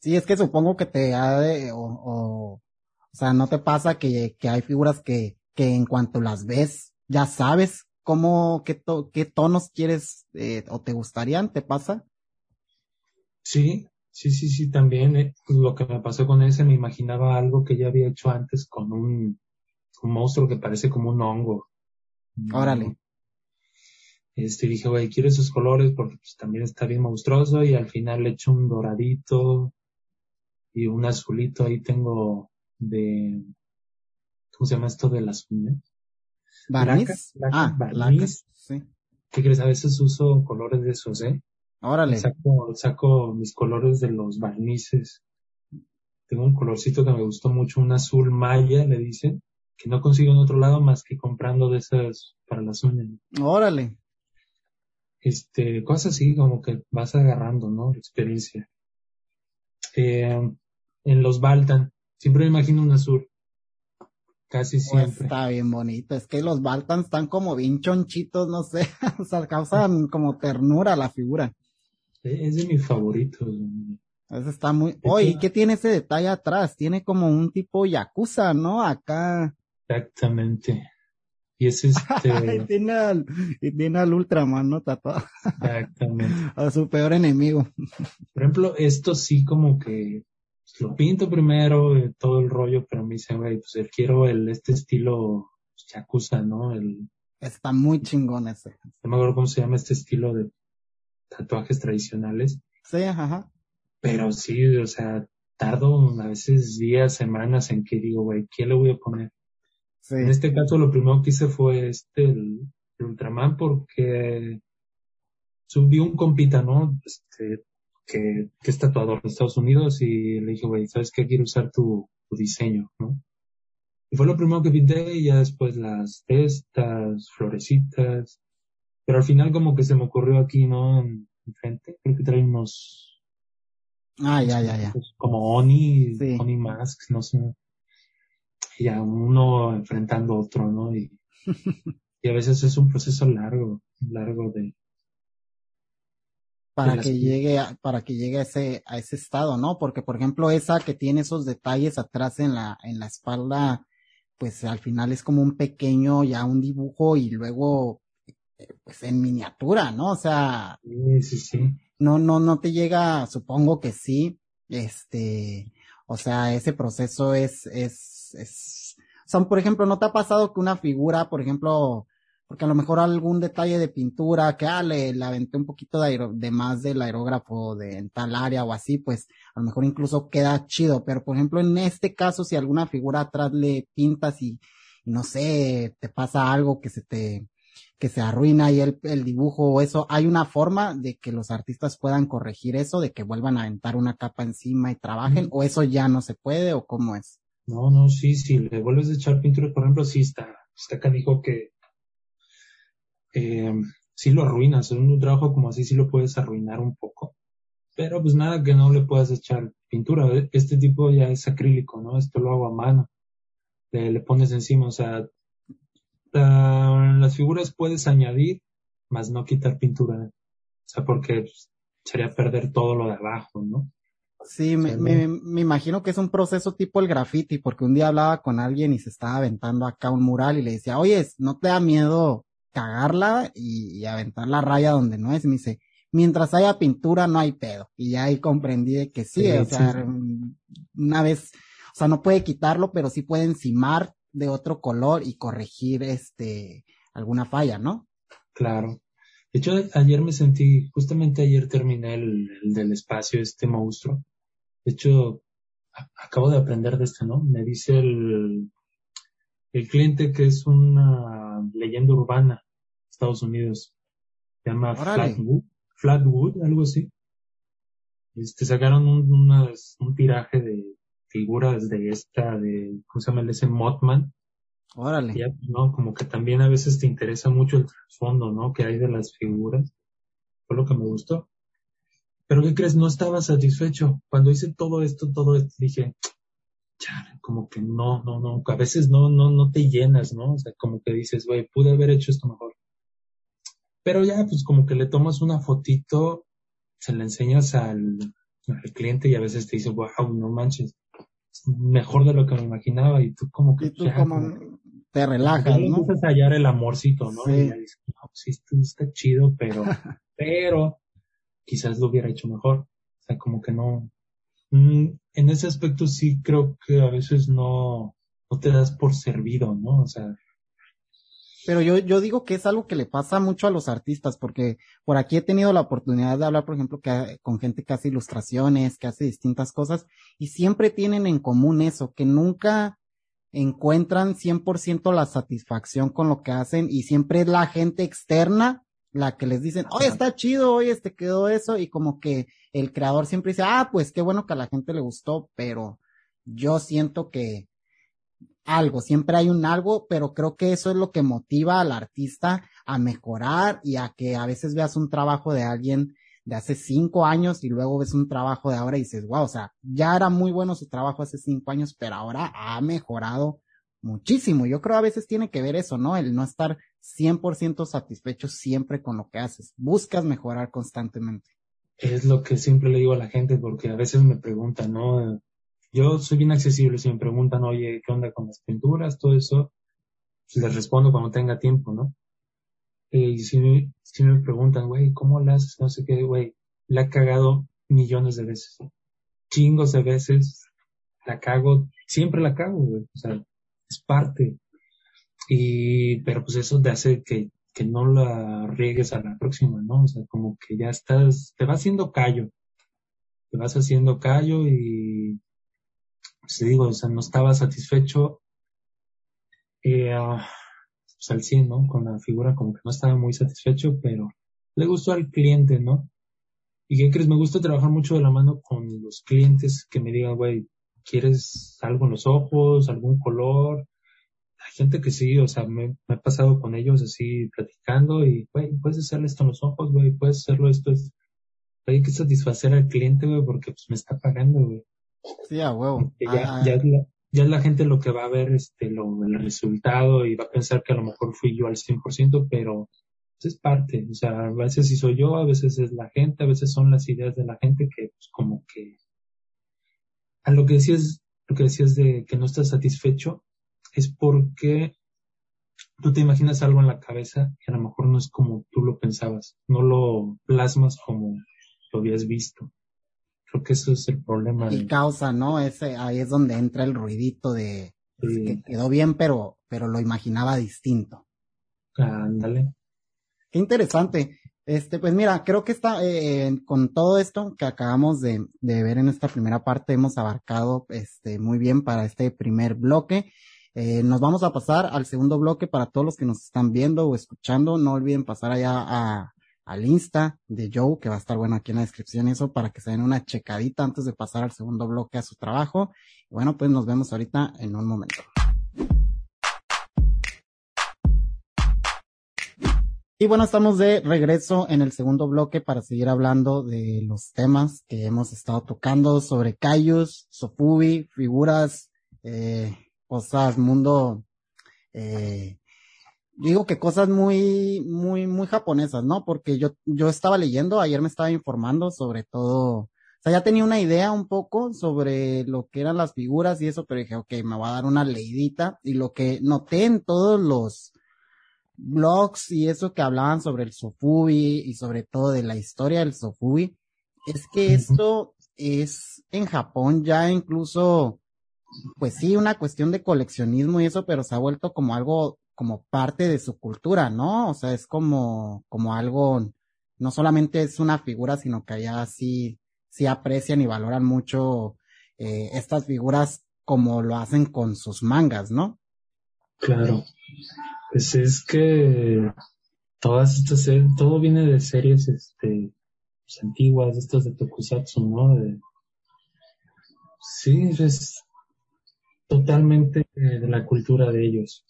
Sí, es que supongo que te ha de, o, o, o sea, no te pasa que, que hay figuras que, que en cuanto las ves, ya sabes cómo, qué, qué tonos quieres eh, o te gustarían, ¿te pasa? Sí, sí, sí, sí, también. Eh, lo que me pasó con ese, me imaginaba algo que ya había hecho antes con un, un monstruo que parece como un hongo. Órale. Este, dije, güey, quiero esos colores porque pues, también está bien monstruoso y al final le echo un doradito y un azulito ahí tengo de, ¿cómo se llama esto de las uñas? ¿Barniz? ah, barniz. sí. ¿Qué crees? A veces uso colores de esos, ¿eh? Órale. Saco, saco mis colores de los barnices. Tengo un colorcito que me gustó mucho, un azul maya, le dicen que no consigo en otro lado más que comprando de esas para las uñas. Órale. Este, cosas así como que vas agarrando, ¿no? Experiencia. Eh, en los Baltan, siempre me imagino un azul. Casi pues siempre. está bien bonito. Es que los Baltan están como bien chonchitos, no sé. o sea, causan como ternura a la figura. Es de mis favoritos. Eso está muy. Oye, ¿qué tiene ese detalle atrás? Tiene como un tipo yakuza, ¿no? Acá. Exactamente. Y es este. y, tiene al, y tiene al Ultraman, ¿no? Tatuado. Exactamente. A su peor enemigo. Por ejemplo, esto sí como que pues, lo pinto primero, eh, todo el rollo, pero me dice, güey, pues quiero el, este estilo pues, yakuza, ¿no? El, Está muy chingón ese. No me acuerdo cómo se llama este estilo de tatuajes tradicionales. Sí, ajá. Pero sí, o sea, tardo a veces días, semanas en que digo, güey, ¿qué le voy a poner? En este caso lo primero que hice fue este, el, Ultraman, porque subí un compita, ¿no? Este, que, que es tatuador de Estados Unidos y le dije, güey, ¿sabes qué? Quiero usar tu, tu diseño, ¿no? Y fue lo primero que pinté y ya después las testas, florecitas. Pero al final como que se me ocurrió aquí, ¿no? En, frente. Creo que trae unos... Ah, ya, ya, ya. Pues, como Oni, Oni Masks, no sé y a uno enfrentando a otro, ¿no? Y, y a veces es un proceso largo, largo de, para que llegue a, para que llegue a ese a ese estado, ¿no? Porque por ejemplo esa que tiene esos detalles atrás en la en la espalda, pues al final es como un pequeño ya un dibujo y luego eh, pues en miniatura, ¿no? O sea, sí, sí, sí. No no no te llega, supongo que sí, este, o sea, ese proceso es es es, son, por ejemplo, ¿no te ha pasado que una figura, por ejemplo, porque a lo mejor algún detalle de pintura que, ah, le, le aventé un poquito de, de más del aerógrafo de en tal área o así, pues a lo mejor incluso queda chido, pero por ejemplo en este caso, si alguna figura atrás le pintas y, no sé, te pasa algo que se te, que se arruina ahí el, el dibujo o eso, hay una forma de que los artistas puedan corregir eso, de que vuelvan a aventar una capa encima y trabajen, o eso ya no se puede, o cómo es. No, no, sí, sí, le vuelves a echar pintura, por ejemplo, sí está, está dijo que eh, sí lo arruinas, en un trabajo como así sí lo puedes arruinar un poco, pero pues nada que no le puedas echar pintura, este tipo ya es acrílico, ¿no? Esto lo hago a mano, le, le pones encima, o sea, las figuras puedes añadir, más no quitar pintura, o sea, porque pues, sería perder todo lo de abajo, ¿no? Sí, me, me, me, imagino que es un proceso tipo el graffiti, porque un día hablaba con alguien y se estaba aventando acá un mural y le decía, oye, ¿no te da miedo cagarla y, aventar la raya donde no es? Y me dice, mientras haya pintura no hay pedo. Y ya ahí comprendí de que sí, o sea, una vez, o sea, no puede quitarlo, pero sí puede encimar de otro color y corregir este, alguna falla, ¿no? Claro. De hecho, ayer me sentí, justamente ayer terminé el del espacio, este monstruo de hecho, acabo de aprender de esto, ¿no? Me dice el, el cliente que es una leyenda urbana Estados Unidos. Se llama Flatwood, Flatwood, algo así. Este, sacaron un, un tiraje de figuras de esta, de, ¿cómo se llama? Ese Mothman. Órale. Ya, ¿no? Como que también a veces te interesa mucho el trasfondo, ¿no? Que hay de las figuras. Fue lo que me gustó. Pero ¿qué crees? No estaba satisfecho. Cuando hice todo esto, todo esto, dije, ya, como que no, no, no, a veces no, no, no te llenas, ¿no? O sea, como que dices, güey, pude haber hecho esto mejor. Pero ya, pues como que le tomas una fotito, se la enseñas al, al cliente y a veces te dice, wow, no manches, mejor de lo que me imaginaba y tú como que... tú como te relajas, ¿no? Empiezas a hallar el amorcito, ¿no? Y ya dices, no, sí, esto está chido, pero, pero, quizás lo hubiera hecho mejor. O sea, como que no. Mm, en ese aspecto sí creo que a veces no, no te das por servido, ¿no? O sea. Pero yo, yo digo que es algo que le pasa mucho a los artistas, porque por aquí he tenido la oportunidad de hablar, por ejemplo, que, con gente que hace ilustraciones, que hace distintas cosas, y siempre tienen en común eso, que nunca encuentran 100% la satisfacción con lo que hacen y siempre es la gente externa la que les dicen, oye, está chido, oye, este quedó eso, y como que el creador siempre dice, ah, pues qué bueno que a la gente le gustó, pero yo siento que algo, siempre hay un algo, pero creo que eso es lo que motiva al artista a mejorar y a que a veces veas un trabajo de alguien de hace cinco años y luego ves un trabajo de ahora y dices, wow, o sea, ya era muy bueno su trabajo hace cinco años, pero ahora ha mejorado muchísimo. Yo creo a veces tiene que ver eso, ¿no? El no estar 100% satisfecho siempre con lo que haces. Buscas mejorar constantemente. Es lo que siempre le digo a la gente porque a veces me preguntan, ¿no? Yo soy bien accesible, si me preguntan, oye, ¿qué onda con las pinturas? Todo eso, pues les respondo cuando tenga tiempo, ¿no? Y si, me preguntan, güey, ¿cómo las haces? No sé qué, güey, la he cagado millones de veces. Chingos de veces la cago, siempre la cago, güey. O sea, es parte. Y, pero pues eso te hace que, que no la riegues a la próxima, ¿no? O sea, como que ya estás, te va haciendo callo. Te vas haciendo callo y, pues digo, o sea, no estaba satisfecho, eh, pues al 100, ¿no? Con la figura como que no estaba muy satisfecho, pero le gustó al cliente, ¿no? ¿Y qué crees? Me gusta trabajar mucho de la mano con los clientes que me digan, güey, ¿quieres algo en los ojos, algún color? Hay gente que sí, o sea, me, me he pasado con ellos así platicando y, güey, puedes hacerle esto en los ojos, güey, puedes hacerlo esto. Es... Hay que satisfacer al cliente, güey, porque pues me está pagando, güey. Sí, a huevo. Ya, ah, ya, es la, ya la gente lo que va a ver, este, lo, el resultado y va a pensar que a lo mejor fui yo al 100%, pero pues, es parte, o sea, a veces sí soy yo, a veces es la gente, a veces son las ideas de la gente que, pues, como que a lo que decías, lo que decías de que no estás satisfecho, es porque tú te imaginas algo en la cabeza y a lo mejor no es como tú lo pensabas, no lo plasmas como lo habías visto. Creo que eso es el problema. Y causa, ¿no? Ese, ahí es donde entra el ruidito de que quedó bien, pero, pero lo imaginaba distinto. Ándale. Qué interesante. Este, pues mira, creo que está, eh, con todo esto que acabamos de, de, ver en esta primera parte, hemos abarcado, este, muy bien para este primer bloque. Eh, nos vamos a pasar al segundo bloque para todos los que nos están viendo o escuchando. No olviden pasar allá al Insta de Joe, que va a estar bueno aquí en la descripción eso, para que se den una checadita antes de pasar al segundo bloque a su trabajo. Bueno, pues nos vemos ahorita en un momento. Y bueno, estamos de regreso en el segundo bloque para seguir hablando de los temas que hemos estado tocando sobre Kaijus, Sofubi, figuras, eh, cosas, mundo, eh, digo que cosas muy, muy, muy japonesas, ¿no? Porque yo, yo estaba leyendo, ayer me estaba informando sobre todo, o sea, ya tenía una idea un poco sobre lo que eran las figuras y eso, pero dije, ok, me voy a dar una leidita y lo que noté en todos los, blogs y eso que hablaban sobre el Sofubi y sobre todo de la historia del Sofubi, es que esto es en Japón ya incluso, pues sí, una cuestión de coleccionismo y eso, pero se ha vuelto como algo, como parte de su cultura, ¿no? O sea, es como, como algo, no solamente es una figura, sino que allá sí, sí aprecian y valoran mucho eh, estas figuras como lo hacen con sus mangas, ¿no? Claro. Pues es que todas estas, todo viene de series, este, pues, antiguas, estas de Tokusatsu, ¿no? sí, es totalmente de la cultura de ellos.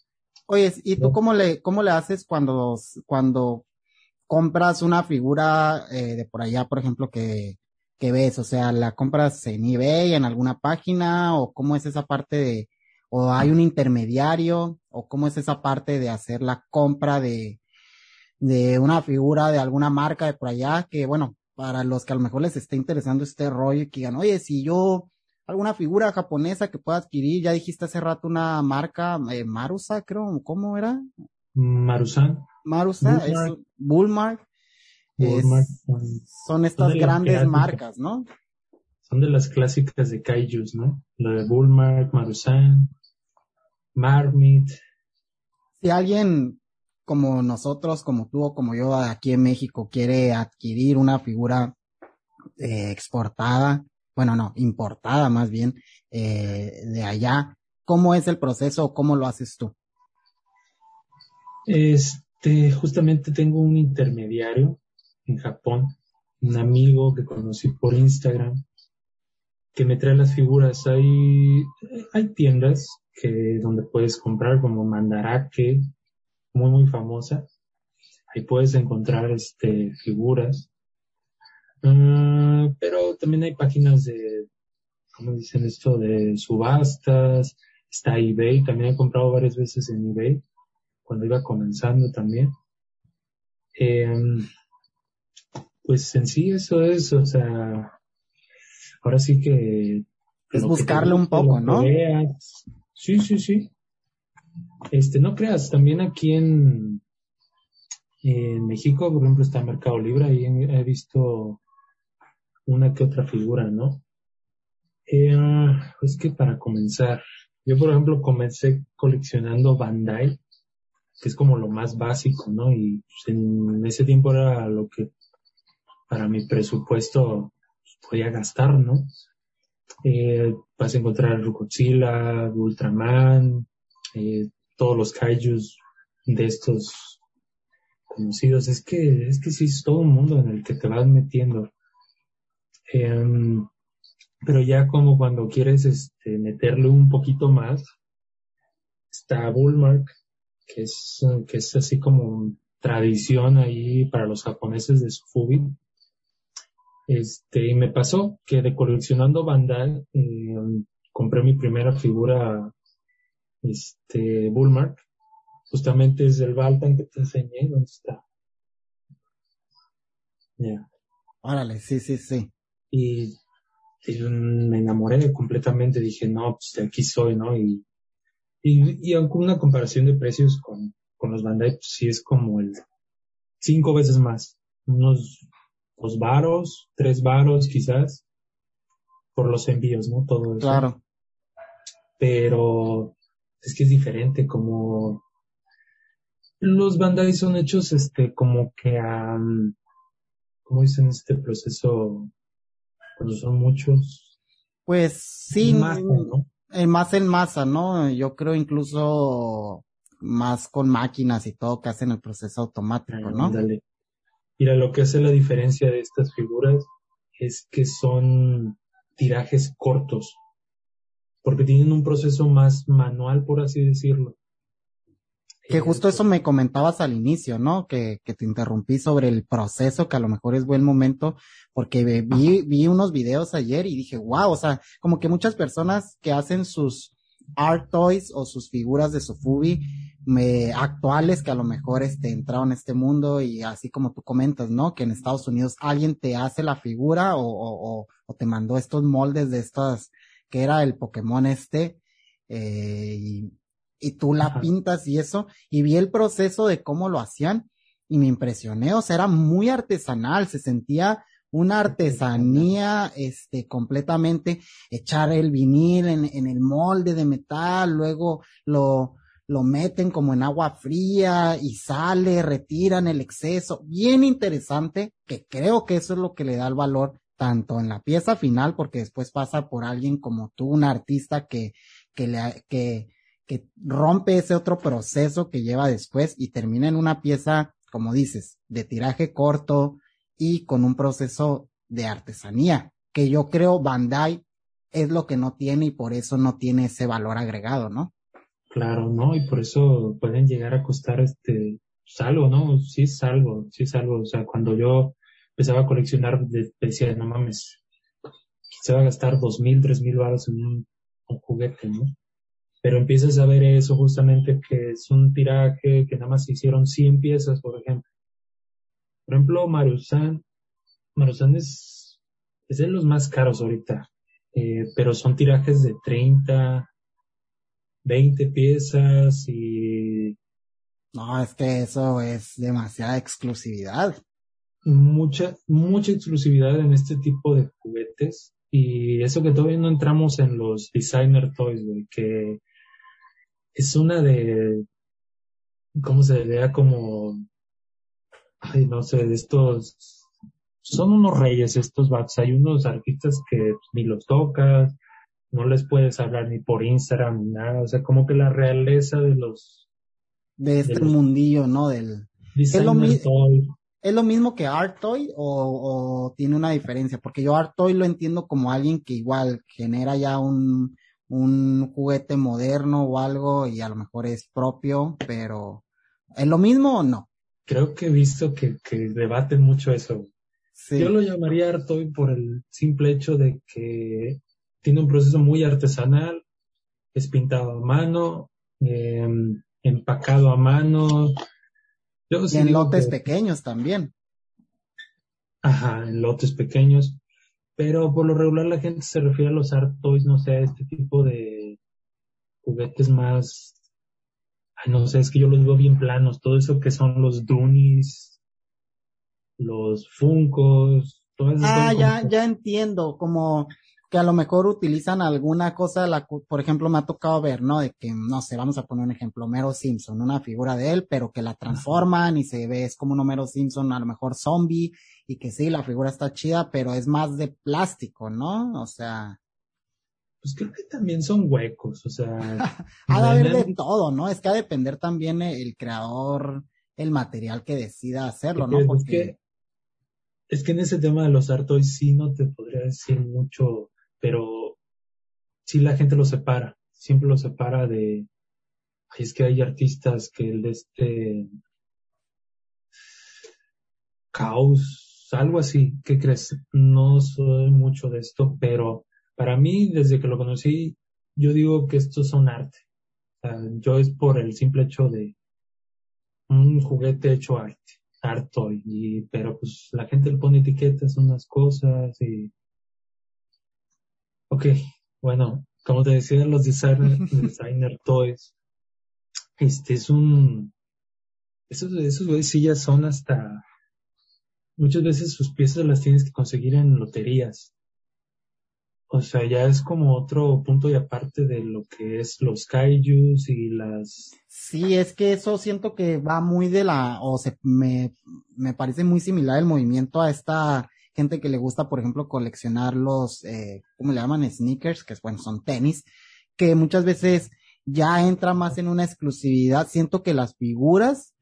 Oye, ¿y tú cómo le, cómo le haces cuando, cuando compras una figura eh, de por allá, por ejemplo, que, que ves? O sea, ¿la compras en eBay, en alguna página? ¿O cómo es esa parte de, o hay un intermediario o cómo es esa parte de hacer la compra de, de una figura de alguna marca de por allá que bueno, para los que a lo mejor les esté interesando este rollo y que digan, oye, si yo alguna figura japonesa que pueda adquirir, ya dijiste hace rato una marca, eh, Marusa creo, ¿cómo era? Marusan. Marusa, es Bullmark. son estas grandes marcas, ¿no? Son de las clásicas de Kaijus, ¿no? Lo de Bullmark, Marusan. Marmit. Si alguien como nosotros, como tú o como yo aquí en México quiere adquirir una figura eh, exportada, bueno, no, importada más bien, eh, de allá, ¿cómo es el proceso cómo lo haces tú? Este, justamente tengo un intermediario en Japón, un amigo que conocí por Instagram, que me trae las figuras. Hay, hay tiendas que donde puedes comprar como Mandarake, muy muy famosa. Ahí puedes encontrar este figuras. Ah, pero también hay páginas de, ¿cómo dicen esto? De subastas. Está eBay, también he comprado varias veces en eBay, cuando iba comenzando también. Em, pues en sí eso es, o sea, ahora sí que... Es buscarle un poco, ¿no? Sí, sí, sí. Este, no creas, también aquí en, en México, por ejemplo, está Mercado Libre, ahí he visto una que otra figura, ¿no? Eh, pues que para comenzar, yo por ejemplo comencé coleccionando Bandai, que es como lo más básico, ¿no? Y pues, en ese tiempo era lo que para mi presupuesto podía gastar, ¿no? Eh, vas a encontrar Godzilla, Ultraman, eh, todos los kaijus de estos conocidos. Es que, es que sí es todo un mundo en el que te vas metiendo. Em, pero ya como cuando quieres este, meterle un poquito más, está Bullmark, que es, que es así como tradición ahí para los japoneses de su fubi este, y me pasó que de coleccionando Bandai, eh, compré mi primera figura, este, Bullmark. Justamente es el Baltan que te enseñé, ¿dónde está? Ya. Órale, sí, sí, sí. Y, me enamoré completamente, dije, no, pues de aquí soy, ¿no? Y, y, y aunque una comparación de precios con, con los Bandai, pues sí es como el cinco veces más. Unos dos varos, tres varos quizás, por los envíos, ¿no? Todo eso. Claro. Pero es que es diferente, como Los Bandai son hechos, este, como que a, ¿cómo dicen este proceso? Cuando son muchos. Pues sí, más, ¿no? Eh, más en masa, ¿no? Yo creo incluso más con máquinas y todo que hacen el proceso automático, ¿no? Dale. Mira, lo que hace la diferencia de estas figuras es que son tirajes cortos, porque tienen un proceso más manual, por así decirlo. Que justo eso me comentabas al inicio, ¿no? Que, que te interrumpí sobre el proceso, que a lo mejor es buen momento, porque vi, vi unos videos ayer y dije, wow, o sea, como que muchas personas que hacen sus art toys o sus figuras de Sofubi me, actuales que a lo mejor este, entraron a este mundo y así como tú comentas, ¿no? Que en Estados Unidos alguien te hace la figura o, o, o te mandó estos moldes de estas, que era el Pokémon este, eh, y y tú la pintas y eso, y vi el proceso de cómo lo hacían y me impresioné, o sea, era muy artesanal, se sentía una artesanía, este, completamente, echar el vinil en, en el molde de metal, luego lo, lo meten como en agua fría y sale, retiran el exceso, bien interesante, que creo que eso es lo que le da el valor tanto en la pieza final, porque después pasa por alguien como tú, un artista que, que le, que, que rompe ese otro proceso que lleva después y termina en una pieza, como dices, de tiraje corto y con un proceso de artesanía, que yo creo Bandai es lo que no tiene y por eso no tiene ese valor agregado, ¿no? Claro, ¿no? Y por eso pueden llegar a costar este salvo, ¿no? Sí es algo, sí es algo. O sea, cuando yo empezaba a coleccionar, decía, no mames, se va a gastar dos mil, tres mil baros en un juguete, ¿no? Pero empiezas a ver eso justamente que es un tiraje que nada más se hicieron 100 piezas, por ejemplo. Por ejemplo, Marusan, Marusan es, es de los más caros ahorita, eh, pero son tirajes de 30, 20 piezas y... No, es que eso es demasiada exclusividad. Mucha, mucha exclusividad en este tipo de juguetes. Y eso que todavía no entramos en los designer toys, güey, que es una de, ¿cómo se vea como, ay, no sé, de estos, son unos reyes estos vatos. Hay unos artistas que ni los tocas, no les puedes hablar ni por Instagram ni nada. O sea, como que la realeza de los... De este mundillo, ¿no? Del... Es lo, ¿Es lo mismo que Art Toy o, o, tiene una diferencia? Porque yo Art Toy lo entiendo como alguien que igual genera ya un, un juguete moderno o algo y a lo mejor es propio, pero ¿es lo mismo o no? Creo que he visto que, que debaten mucho eso. Yo lo llamaría Artoy por el simple hecho de que tiene un proceso muy artesanal, es pintado a mano, em, empacado a mano. y en lotes pequeños también. Ajá, en lotes pequeños pero por lo regular la gente se refiere a los art toys, no sé, a este tipo de juguetes más, ay, no sé, es que yo los veo bien planos, todo eso que son los Doonies, los Funcos, todas esas Ah, ya, ya entiendo, como que a lo mejor utilizan alguna cosa, la, por ejemplo, me ha tocado ver, ¿no? De que, no sé, vamos a poner un ejemplo, Homero Simpson, una figura de él, pero que la transforman y se ve, es como un Homero Simpson, a lo mejor zombie, y que sí, la figura está chida, pero es más de plástico, ¿no? O sea. Pues creo que también son huecos, o sea. ha de haber de todo, ¿no? Es que ha de depender también el creador, el material que decida hacerlo, ¿no? Porque... Es que, es que en ese tema de los artois sí no te podría decir mucho pero sí la gente lo separa, siempre lo separa de, es que hay artistas que el de este caos, algo así, ¿qué crees? No soy mucho de esto, pero para mí, desde que lo conocí, yo digo que estos son arte. yo es por el simple hecho de un juguete hecho arte, arte, y, pero pues la gente le pone etiquetas, unas cosas y Ok, bueno, como te decía, los designer, designer toys, este es un, esos, esos güeyes sí ya son hasta, muchas veces sus piezas las tienes que conseguir en loterías. o sea, ya es como otro punto y aparte de lo que es los kaijus y las... Sí, es que eso siento que va muy de la, o se, me, me parece muy similar el movimiento a esta gente que le gusta, por ejemplo, coleccionar los, eh, ¿cómo le llaman? Sneakers, que bueno, son tenis, que muchas veces ya entra más en una exclusividad. Siento que las figuras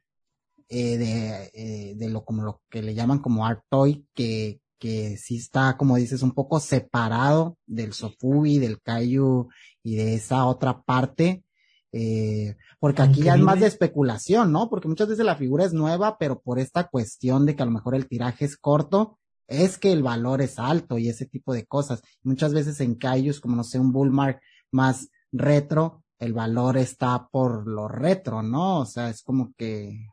eh, de, eh, de lo como lo que le llaman como art toy, que, que sí está, como dices, un poco separado del Sofubi, del Kaiju y de esa otra parte. Eh, porque aquí ya es más de especulación, ¿no? Porque muchas veces la figura es nueva, pero por esta cuestión de que a lo mejor el tiraje es corto, es que el valor es alto y ese tipo de cosas. Muchas veces en Kaijus, como no sé, un Bullmark más retro, el valor está por lo retro, ¿no? O sea, es como que...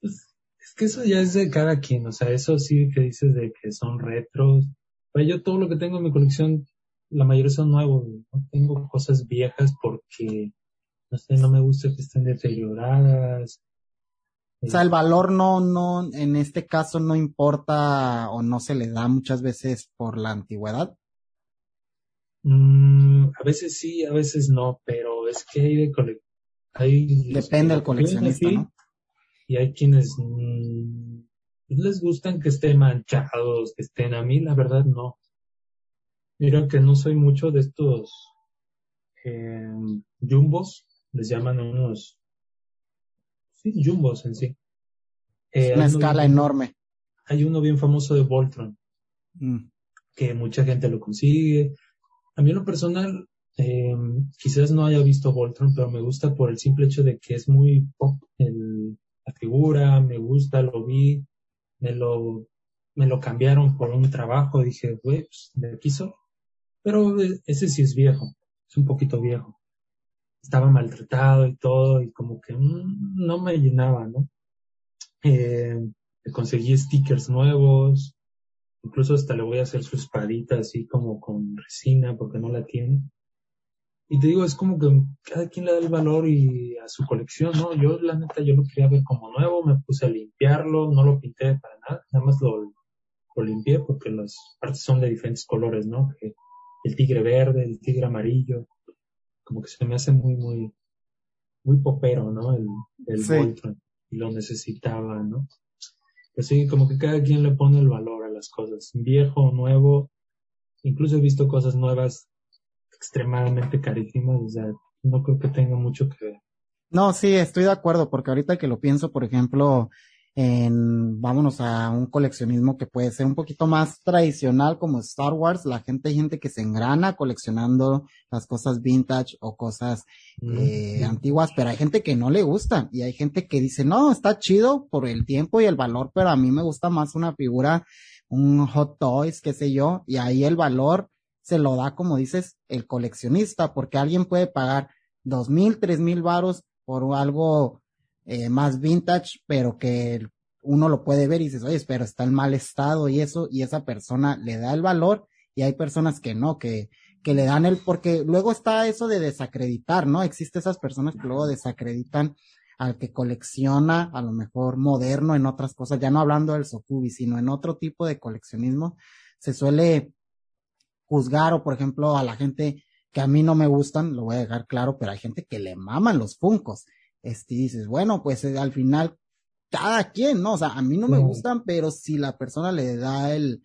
Pues, es que eso ya es de cada quien, o sea, eso sí que dices de que son retros. Pues yo todo lo que tengo en mi colección, la mayoría son nuevos, no tengo cosas viejas porque, no sé, no me gusta que estén deterioradas, o sea, el valor no, no, en este caso no importa o no se le da muchas veces por la antigüedad. Mm, a veces sí, a veces no, pero es que hay de cole hay Depende del coleccionista, ¿no? Y hay quienes mm, les gustan que estén manchados, que estén a mí, la verdad no. Mira que no soy mucho de estos eh, jumbos, les llaman unos sí, jumbos en sí. es eh, una escala enorme. Hay uno bien famoso de Voltron, mm. que mucha gente lo consigue. A mí en lo personal, eh, quizás no haya visto Voltron, pero me gusta por el simple hecho de que es muy pop el, la figura, me gusta, lo vi, me lo, me lo cambiaron por un trabajo, dije, güey, pues, de quiso. Pero eh, ese sí es viejo, es un poquito viejo estaba maltratado y todo, y como que mm, no me llenaba, ¿no? Eh, conseguí stickers nuevos, incluso hasta le voy a hacer su espadita así como con resina porque no la tiene. Y te digo, es como que cada quien le da el valor y a su colección, ¿no? Yo la neta, yo lo quería ver como nuevo, me puse a limpiarlo, no lo pinté para nada, nada más lo, limpié porque las partes son de diferentes colores, ¿no? Que el tigre verde, el tigre amarillo, como que se me hace muy, muy, muy popero, ¿no? El, el. Y lo necesitaba, ¿no? Así como que cada quien le pone el valor a las cosas, viejo o nuevo. Incluso he visto cosas nuevas extremadamente carísimas, o sea, no creo que tenga mucho que ver. No, sí, estoy de acuerdo, porque ahorita que lo pienso, por ejemplo, en, vámonos a un coleccionismo que puede ser un poquito más tradicional como Star Wars. La gente, hay gente que se engrana coleccionando las cosas vintage o cosas eh, antiguas, pero hay gente que no le gusta y hay gente que dice, no, está chido por el tiempo y el valor, pero a mí me gusta más una figura, un Hot Toys, qué sé yo, y ahí el valor se lo da, como dices, el coleccionista, porque alguien puede pagar dos mil, tres mil varos por algo eh, más vintage, pero que uno lo puede ver y dices, oye, pero está en mal estado y eso, y esa persona le da el valor y hay personas que no, que, que le dan el, porque luego está eso de desacreditar, ¿no? Existe esas personas que luego desacreditan al que colecciona, a lo mejor moderno en otras cosas, ya no hablando del Sokubi, sino en otro tipo de coleccionismo, se suele juzgar o por ejemplo a la gente que a mí no me gustan, lo voy a dejar claro, pero hay gente que le maman los funcos este, dices, bueno, pues eh, al final, cada quien, ¿no? O sea, a mí no me gustan, pero si la persona le da el,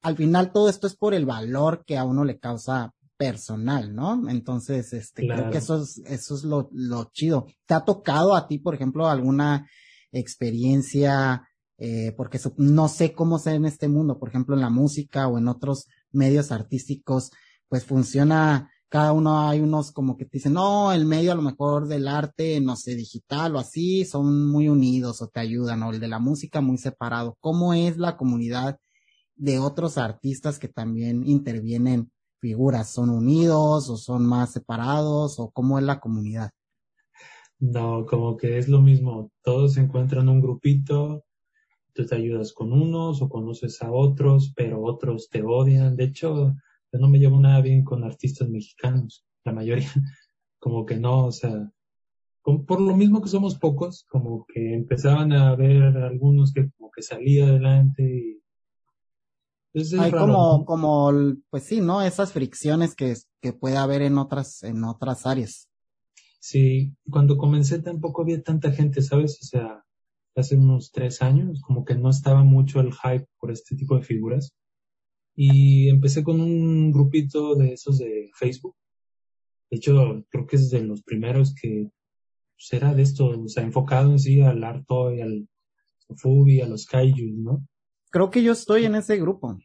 al final todo esto es por el valor que a uno le causa personal, ¿no? Entonces, este, creo que eso es, eso es lo, lo chido. ¿Te ha tocado a ti, por ejemplo, alguna experiencia, eh, porque no sé cómo sea en este mundo, por ejemplo, en la música o en otros medios artísticos, pues funciona cada uno hay unos como que te dicen, no, el medio a lo mejor del arte, no sé, digital o así, son muy unidos o te ayudan, o el de la música muy separado. ¿Cómo es la comunidad de otros artistas que también intervienen figuras? ¿Son unidos o son más separados o cómo es la comunidad? No, como que es lo mismo, todos se encuentran un grupito, tú te ayudas con unos o conoces a otros, pero otros te odian. De hecho, no me llevo nada bien con artistas mexicanos, la mayoría, como que no, o sea, por lo mismo que somos pocos, como que empezaban a ver algunos que como que salía adelante y, Hay como, como, pues sí, ¿no? Esas fricciones que, que puede haber en otras, en otras áreas. Sí, cuando comencé tampoco había tanta gente, ¿sabes? O sea, hace unos tres años, como que no estaba mucho el hype por este tipo de figuras. Y empecé con un grupito de esos de Facebook. De hecho, creo que es de los primeros que será pues, de esto, o sea, enfocado en sí al Arto y al Fubi, a los Kaijus, ¿no? Creo que yo estoy en ese grupo.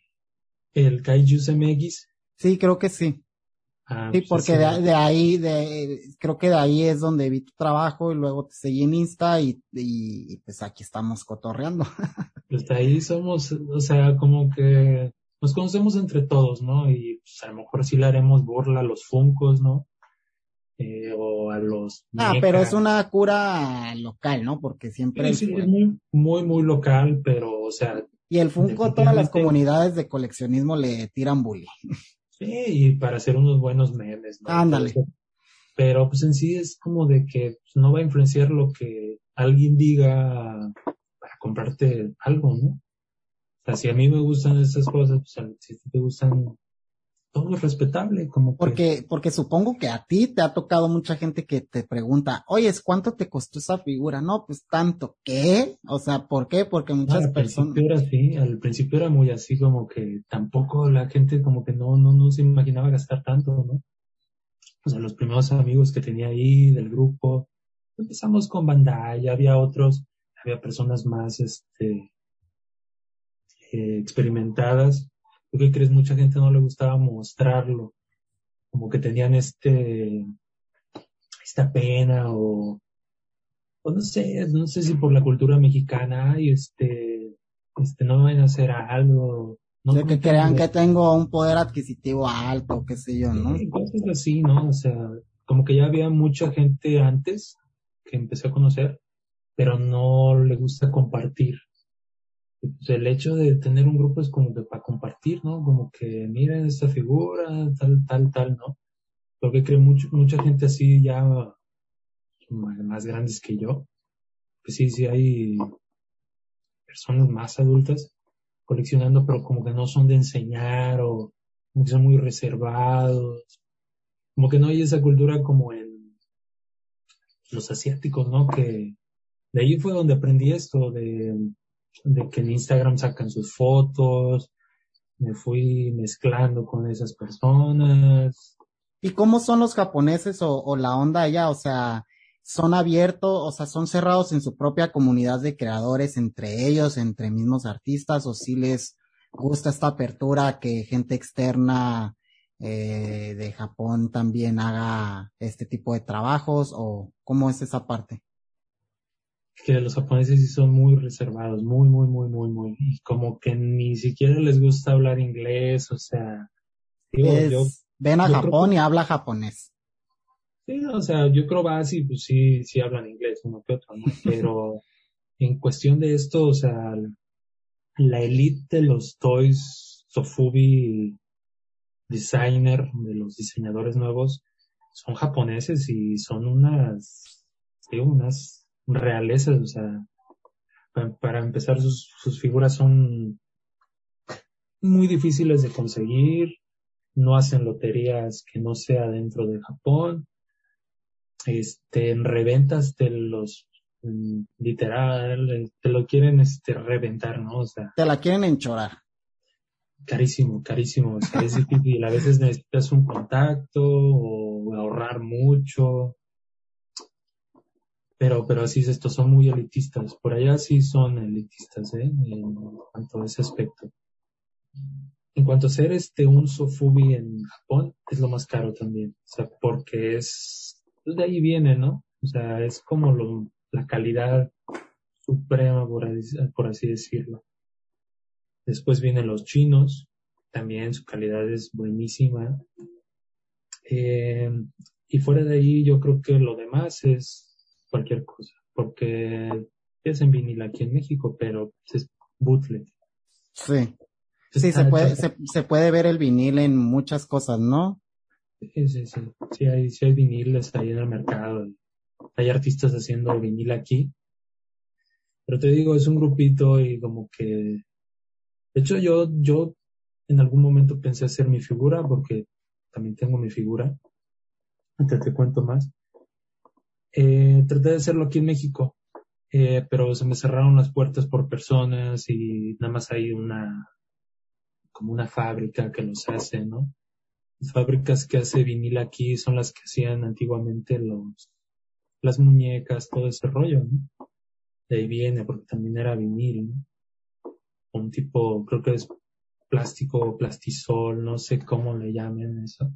¿El Kaijus MX? Sí, creo que sí. Ah, sí, pues porque de, ahí, de, creo que de ahí es donde vi tu trabajo y luego te seguí en Insta y, y, pues aquí estamos cotorreando. Pues de ahí somos, o sea, como que nos conocemos entre todos, ¿no? Y pues a lo mejor sí le haremos burla a los funcos, ¿no? Eh, o a los... Ah, pero es una cura local, ¿no? Porque siempre... Sí, es muy, muy, muy local, pero, o sea, y el Funko, todas las comunidades de coleccionismo le tiran bullying. Sí, y para hacer unos buenos memes, ¿no? Ándale. Pero pues en sí es como de que pues, no va a influenciar lo que alguien diga para comprarte algo, ¿no? Sea, si a mí me gustan esas cosas, pues si te gustan todo es respetable, como porque, porque supongo que a ti te ha tocado mucha gente que te pregunta, oye, ¿cuánto te costó esa figura? No, pues tanto. ¿Qué? O sea, ¿por qué? Porque muchas al personas. Principio era así, al principio era muy así como que tampoco la gente como que no, no, no se imaginaba gastar tanto, ¿no? O sea, los primeros amigos que tenía ahí del grupo, empezamos con Bandai, había otros, había personas más, este, eh, experimentadas ¿Tú qué crees? Mucha gente no le gustaba mostrarlo. Como que tenían este, esta pena o, o no sé, no sé si por la cultura mexicana y este, este, no van a hacer algo. No que crean que tengo un poder adquisitivo alto, qué sé yo, ¿no? cosas así, ¿no? O sea, como que ya había mucha gente antes que empecé a conocer, pero no le gusta compartir el hecho de tener un grupo es como que para compartir, ¿no? Como que miren esta figura, tal, tal, tal, ¿no? Porque creo mucho, mucha gente así ya más grandes que yo. Pues sí, sí hay personas más adultas coleccionando, pero como que no son de enseñar o como que son muy reservados. Como que no hay esa cultura como en los asiáticos, ¿no? Que de ahí fue donde aprendí esto de de que en Instagram sacan sus fotos, me fui mezclando con esas personas. ¿Y cómo son los japoneses o, la onda allá? O sea, ¿son abiertos, o sea, son cerrados en su propia comunidad de creadores entre ellos, entre mismos artistas, o si les gusta esta apertura que gente externa eh, de Japón también haga este tipo de trabajos, o cómo es esa parte? Que los japoneses sí son muy reservados, muy, muy, muy, muy, muy, y como que ni siquiera les gusta hablar inglés, o sea, digo, ven a Japón y habla japonés. Sí, o sea, yo creo que pues sí, sí hablan inglés, uno que otro, ¿no? Pero en cuestión de esto, o sea, la elite de los toys, Sofubi designer, de los diseñadores nuevos, son japoneses y son unas, sí, unas realezas, o sea, para, empezar sus, sus figuras son muy difíciles de conseguir, no hacen loterías que no sea dentro de Japón, este, en reventas te los, mm, literal, te lo quieren, este, reventar, ¿no? O sea. Te la quieren enchorar. Carísimo, carísimo, o sea, es difícil, a veces necesitas un contacto o ahorrar mucho, pero, pero sí, estos son muy elitistas. Por allá sí son elitistas, ¿eh? En cuanto a ese aspecto. En cuanto a ser este un sofubi en Japón, es lo más caro también. O sea, porque es, pues de ahí viene, ¿no? O sea, es como lo, la calidad suprema, por así, por así decirlo. Después vienen los chinos, también su calidad es buenísima. Eh, y fuera de ahí, yo creo que lo demás es cualquier cosa, porque es en vinil aquí en México, pero es bootleg. Sí. sí, se puede, se, puede ver el vinil en muchas cosas, ¿no? Sí, sí, sí. Sí hay, sí hay viniles ahí en el mercado. Hay artistas haciendo vinil aquí. Pero te digo, es un grupito y como que... De hecho, yo, yo en algún momento pensé hacer mi figura porque también tengo mi figura. Antes te cuento más. Eh, traté de hacerlo aquí en México, eh, pero se me cerraron las puertas por personas y nada más hay una, como una fábrica que los hace, ¿no? Las fábricas que hace vinil aquí son las que hacían antiguamente los, las muñecas, todo ese rollo, ¿no? De ahí viene, porque también era vinil, ¿no? Un tipo, creo que es plástico, plastisol, no sé cómo le llamen eso.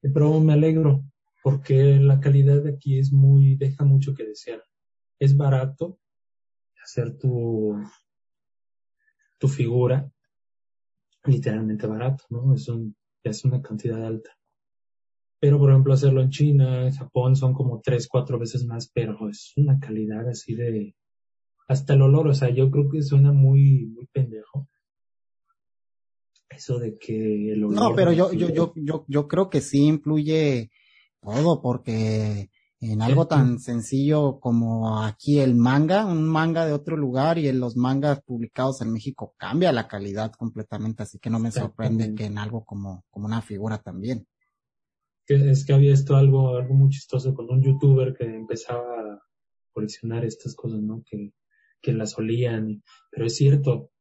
Pero me alegro, porque la calidad de aquí es muy, deja mucho que desear. Es barato hacer tu, tu figura, literalmente barato, ¿no? Es un, es una cantidad alta. Pero, por ejemplo, hacerlo en China, en Japón son como tres, cuatro veces más, pero es una calidad así de, hasta el olor, o sea, yo creo que suena muy, muy pendejo. Eso de que el olor. No, pero yo, yo, yo, yo, yo creo que sí influye todo, porque en algo tan sencillo como aquí el manga, un manga de otro lugar y en los mangas publicados en México cambia la calidad completamente, así que no me sorprende que en algo como, como una figura también. Es que había esto algo, algo muy chistoso con un youtuber que empezaba a coleccionar estas cosas, ¿no? Que, que las olían, pero es cierto,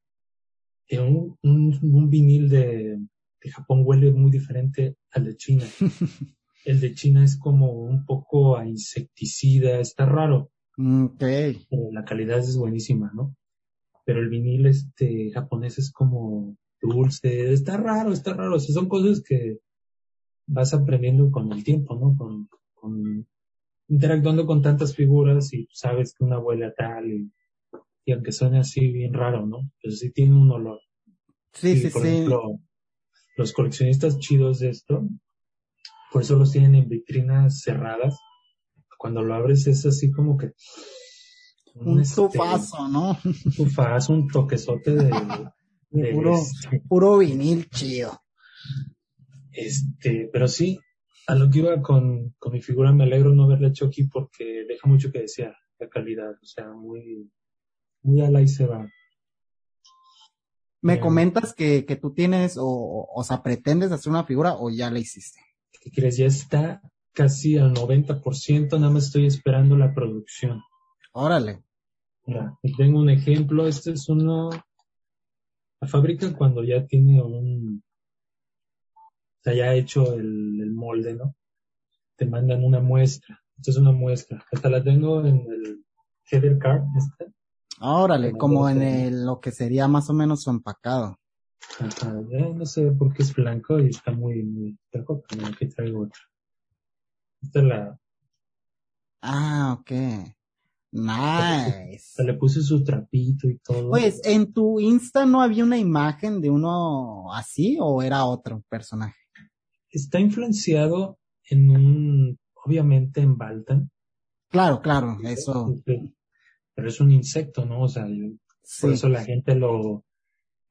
un, un, un vinil de, de Japón huele muy diferente al de China. el de China es como un poco a insecticida, está raro. Okay. Pero la calidad es buenísima, ¿no? Pero el vinil este japonés es como dulce, está raro, está raro. O sea, son cosas que vas aprendiendo con el tiempo, ¿no? Con, con interactuando con tantas figuras y sabes que una huele a tal y, y aunque suene así bien raro, ¿no? Pero sí tiene un olor. Sí, sí, por sí. ejemplo, los coleccionistas chidos de esto, por eso los tienen en vitrinas cerradas. Cuando lo abres es así como que Un este, tufazo, ¿no? un tufazo, un toquezote de, de Puro, este, puro vinil chido. este, pero sí, a lo que iba con, con mi figura me alegro no hecho aquí porque deja mucho que desear la calidad, o sea, muy, muy ala y se va. Me comentas que, que tú tienes, o, o, o sea, pretendes hacer una figura o ya la hiciste. ¿Qué crees? Ya está casi al 90%, nada más estoy esperando la producción. Órale. Mira, tengo un ejemplo, este es uno, la fábrica cuando ya tiene un, o sea, ya hecho el, el molde, ¿no? Te mandan una muestra, esta es una muestra, hasta la tengo en el header card, este. Órale, Como en el, lo que sería más o menos su empacado. Ajá, ya no sé por qué es blanco y está muy, muy terco, pero aquí traigo otra. Esta es la, Ah, ok. Nice. se le puse su trapito y todo. Pues, ¿en tu Insta no había una imagen de uno así o era otro personaje? Está influenciado en un, obviamente en Baltan, Claro, claro, eso. Pero es un insecto, ¿no? O sea, sí. por eso la gente lo,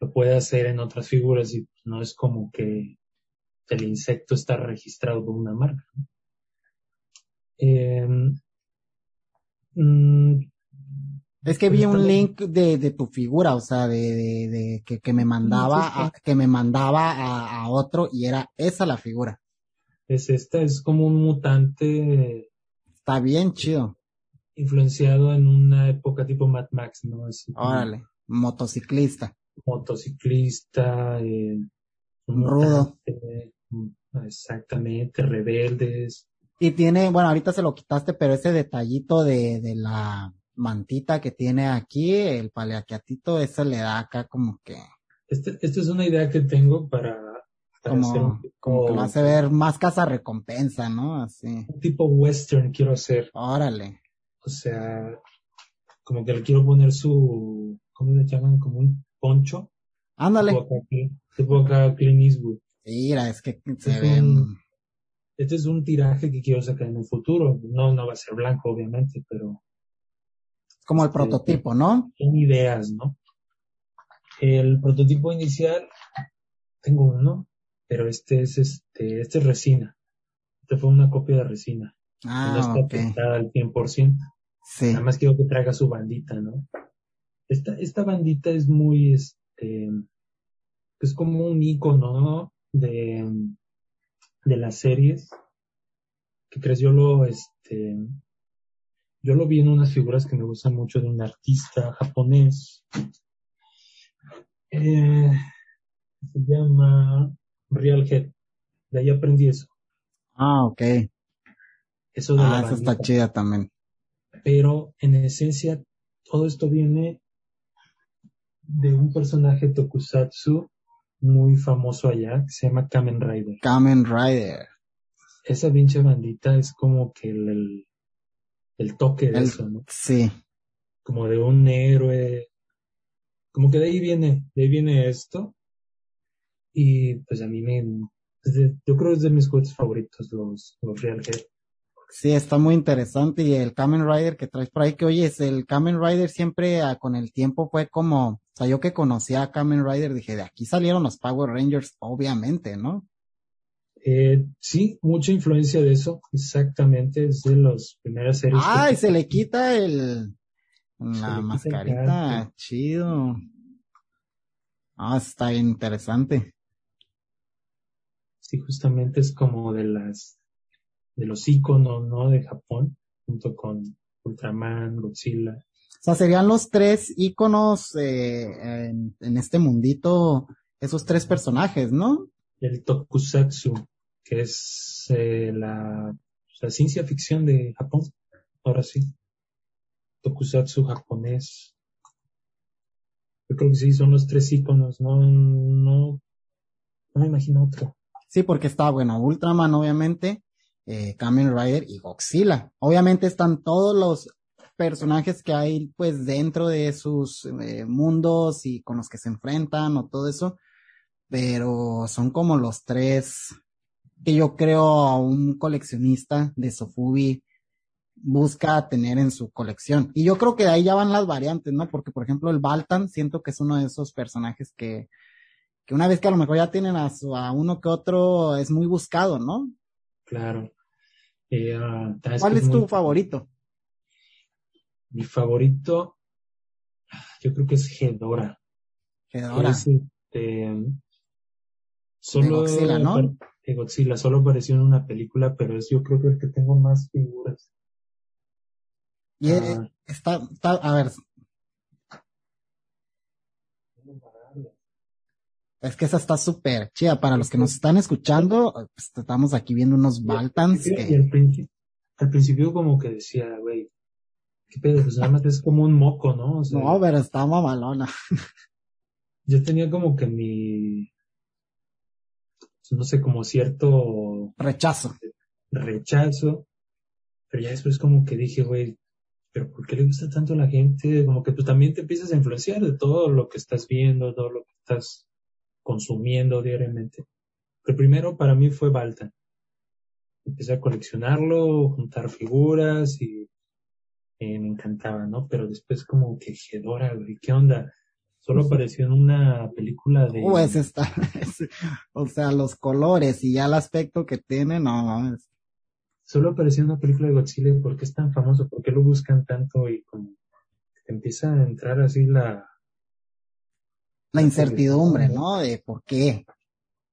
lo puede hacer en otras figuras y no es como que el insecto está registrado por una marca. Em, mm, Es que vi un link de, de tu figura, o sea, de, de, de que, que me mandaba, a, que me mandaba a, a otro y era esa la figura. es esta, es como un mutante Está bien chido. influenciado en una época tipo Mad Max, ¿no? Como Órale, motociclista. Motociclista, eh, un Rudo. mutante, mm, exactamente, rebeldes. Y tiene, bueno, ahorita se lo quitaste, pero ese detallito de, de la mantita que tiene aquí, el paleaquiatito, ese le da acá como que, Este, esta es una idea que tengo para, para hacer un como, como que lo hace ver más casa recompensa, ¿no? Así. un tipo western quiero hacer. Órale. O sea, como que le quiero poner su, ¿cómo le llaman? Como un poncho. Ándale. Tipo acá, Clint Eastwood. Mira, es que se Es ven, un- Este es un tiraje que quiero sacar en un futuro. No, no va a ser blanco, obviamente, pero como el este, prototipo, ¿no? son ideas, ¿no? El prototipo inicial, tengo uno, pero este es este, este es resina. Este fue una copia de resina. no Ah, está ok. pintada al 100%. Sí. Nada más quiero que traiga su bandita, ¿no? Esta, esta bandita es muy, este, es como un icono de, de las series. ¿Qué crees? Yo lo, este, yo lo vi en unas figuras que me gustan mucho de un artista japonés. Eh, se llama Real Head. De ahí aprendí eso. Ah, ok. Eso de ah, eso está chida también. Pero en esencia, todo esto viene de un personaje tokusatsu muy famoso allá, que se llama Kamen Rider. Kamen Rider. Esa pinche bandita es como que el, el, toque de eso, ¿no? Sí. Como de un héroe. Como que de ahí viene, de ahí viene esto. Y pues a mí me, yo creo que es de mis juguetes favoritos, los, los Real Head. Sí, está muy interesante. Y el Kamen Rider que traes por ahí, que oye, el Kamen Rider siempre ah, con el tiempo fue como, o sea, yo que conocía a Kamen Rider dije, de aquí salieron los Power Rangers, obviamente, ¿no? Eh, sí, mucha influencia de eso, exactamente, es de las primeras series. Ah, y se le quita el, la mascarita, chido. Ah, está interesante. Sí, justamente es como de las de los iconos, ¿no? De Japón, junto con Ultraman, Godzilla. O sea, serían los tres iconos eh, en, este mundito, esos tres personajes, ¿no? El tokusatsu, que es eh, la, ciencia ficción de Japón, ahora sí. Tokusatsu japonés. Yo creo que sí, son los tres iconos, no, no, no me imagino otro. Sí, porque está, bueno, Ultraman, obviamente, eh, Kamen Rider y Godzilla. Obviamente están todos los personajes que hay pues dentro de sus eh, mundos y con los que se enfrentan o todo eso, pero son como los tres que yo creo un coleccionista de Sofubi busca tener en su colección. Y yo creo que de ahí ya van las variantes, ¿no? Porque, por ejemplo, el Baltan, siento que es uno de esos personajes que, que una vez que a lo mejor ya tienen a, su, a uno que otro, es muy buscado, ¿no? Claro. Eh, ah, ¿Cuál es, tu favorito? Mi favorito, yo creo que es Gedora. Gedora. Este, solo de Godzilla, ¿no? De Godzilla, solo apareció en una película, pero es yo creo que el que tengo más figuras. Y eh, ah. está, está, a ver, Es que esa está súper chida. Para los que nos están escuchando, pues, estamos aquí viendo unos Baltans. Que... al, principio, como que decía, güey, qué pedo, pues nada más es como un moco, ¿no? no, pero está mamalona. yo tenía como que mi, no sé, como cierto... Rechazo. Rechazo. Pero ya después como que dije, güey, pero ¿por qué le gusta tanto a la gente? Como que tú también te empiezas a influenciar de todo lo que estás viendo, todo lo que estás consumiendo diariamente. El primero para mí fue Balta. Empecé a coleccionarlo, juntar figuras y me encantaba, ¿no? Pero después como que Gedora, güey, ¿qué onda? Solo apareció en una película de... Pues está, o sea, los colores y ya el aspecto que tiene, no, Solo apareció en una película de Godzilla, ¿por qué es tan famoso? ¿Por qué lo buscan tanto? Y como te empieza a entrar así la, la incertidumbre, ¿no? De por qué.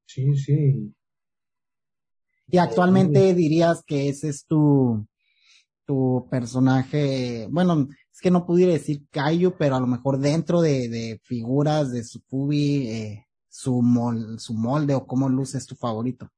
Sí, sí. Y actualmente dirías que ese es tu, tu personaje, bueno, es que no pudiera decir Kaiju, pero a lo mejor dentro de, de figuras de su pubi, eh, su, mol, su molde o cómo luce es tu favorito.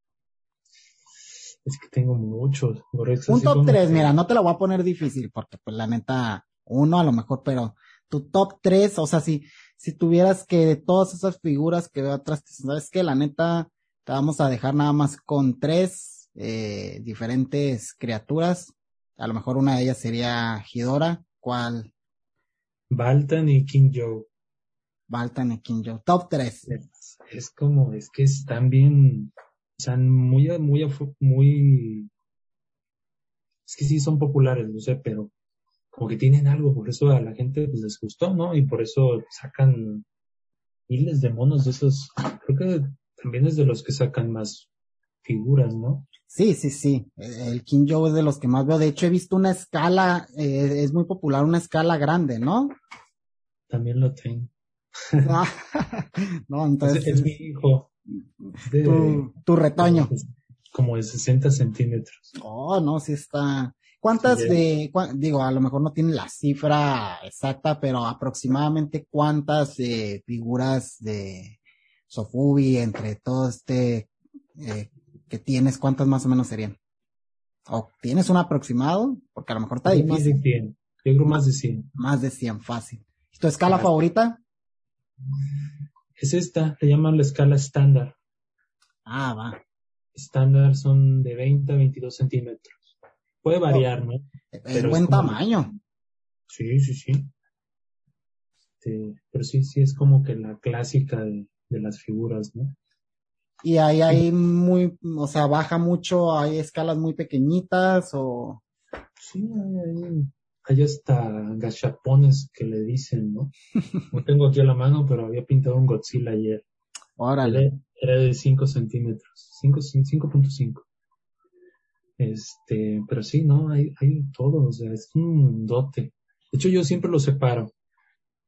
Es que tengo muchos. Un top 3, mira, no te lo voy a poner difícil porque pues la neta, uno a lo mejor, pero tu top 3, o sea, si, si tuvieras que de todas esas figuras que veo atrás, sabes que la neta te vamos a dejar nada más con tres eh, diferentes criaturas. A lo mejor una de ellas sería Hidora. ¿Cuál? Baltan y King Joe. Baltan y King Joe. Top 3. Es, como, es que están bien, sea, muy, muy, muy, es que sí son populares, no sé, pero como que tienen algo, por eso a la gente pues, les gustó, ¿no? Y por eso sacan miles de monos de esos. Creo que también es de los que sacan más figuras, ¿no? Sí, sí, sí. El King Joe es de los que más veo. De hecho, he visto una escala, eh, es muy popular, una escala grande, ¿no? También lo tengo. Ah, no, entonces. Es, mi hijo. tu, retoño. Como de 60 centímetros. Oh, no, sí está. ¿Cuántas de, digo, a lo mejor no tiene la cifra exacta, pero aproximadamente cuántas eh, figuras de Sofubi entre todo este eh, que tienes, cuántas más o menos serían? ¿O tienes un aproximado? Porque a lo mejor está difícil. Más de 100. Yo creo más de 100. Más de 100, fácil. ¿Tu escala favorita? Es esta, le llaman la escala estándar. Ah, va. Estándar son de 20 a 22 centímetros. Puede variar, ¿no? Es buen tamaño. Sí, sí, sí. Este, pero sí, sí es como que la clásica de, las figuras, ¿no? Y ahí hay muy, o sea, baja mucho, hay escalas muy pequeñitas o... Sí, hay, hay hasta gachapones que le dicen, ¿no? No tengo aquí a la mano, pero había pintado un Godzilla ayer. Órale. Era, de 5 centímetros, 5.5. Este, pero sí, ¿no? Hay, hay todo, o sea, es un dote. De hecho, yo siempre lo separo.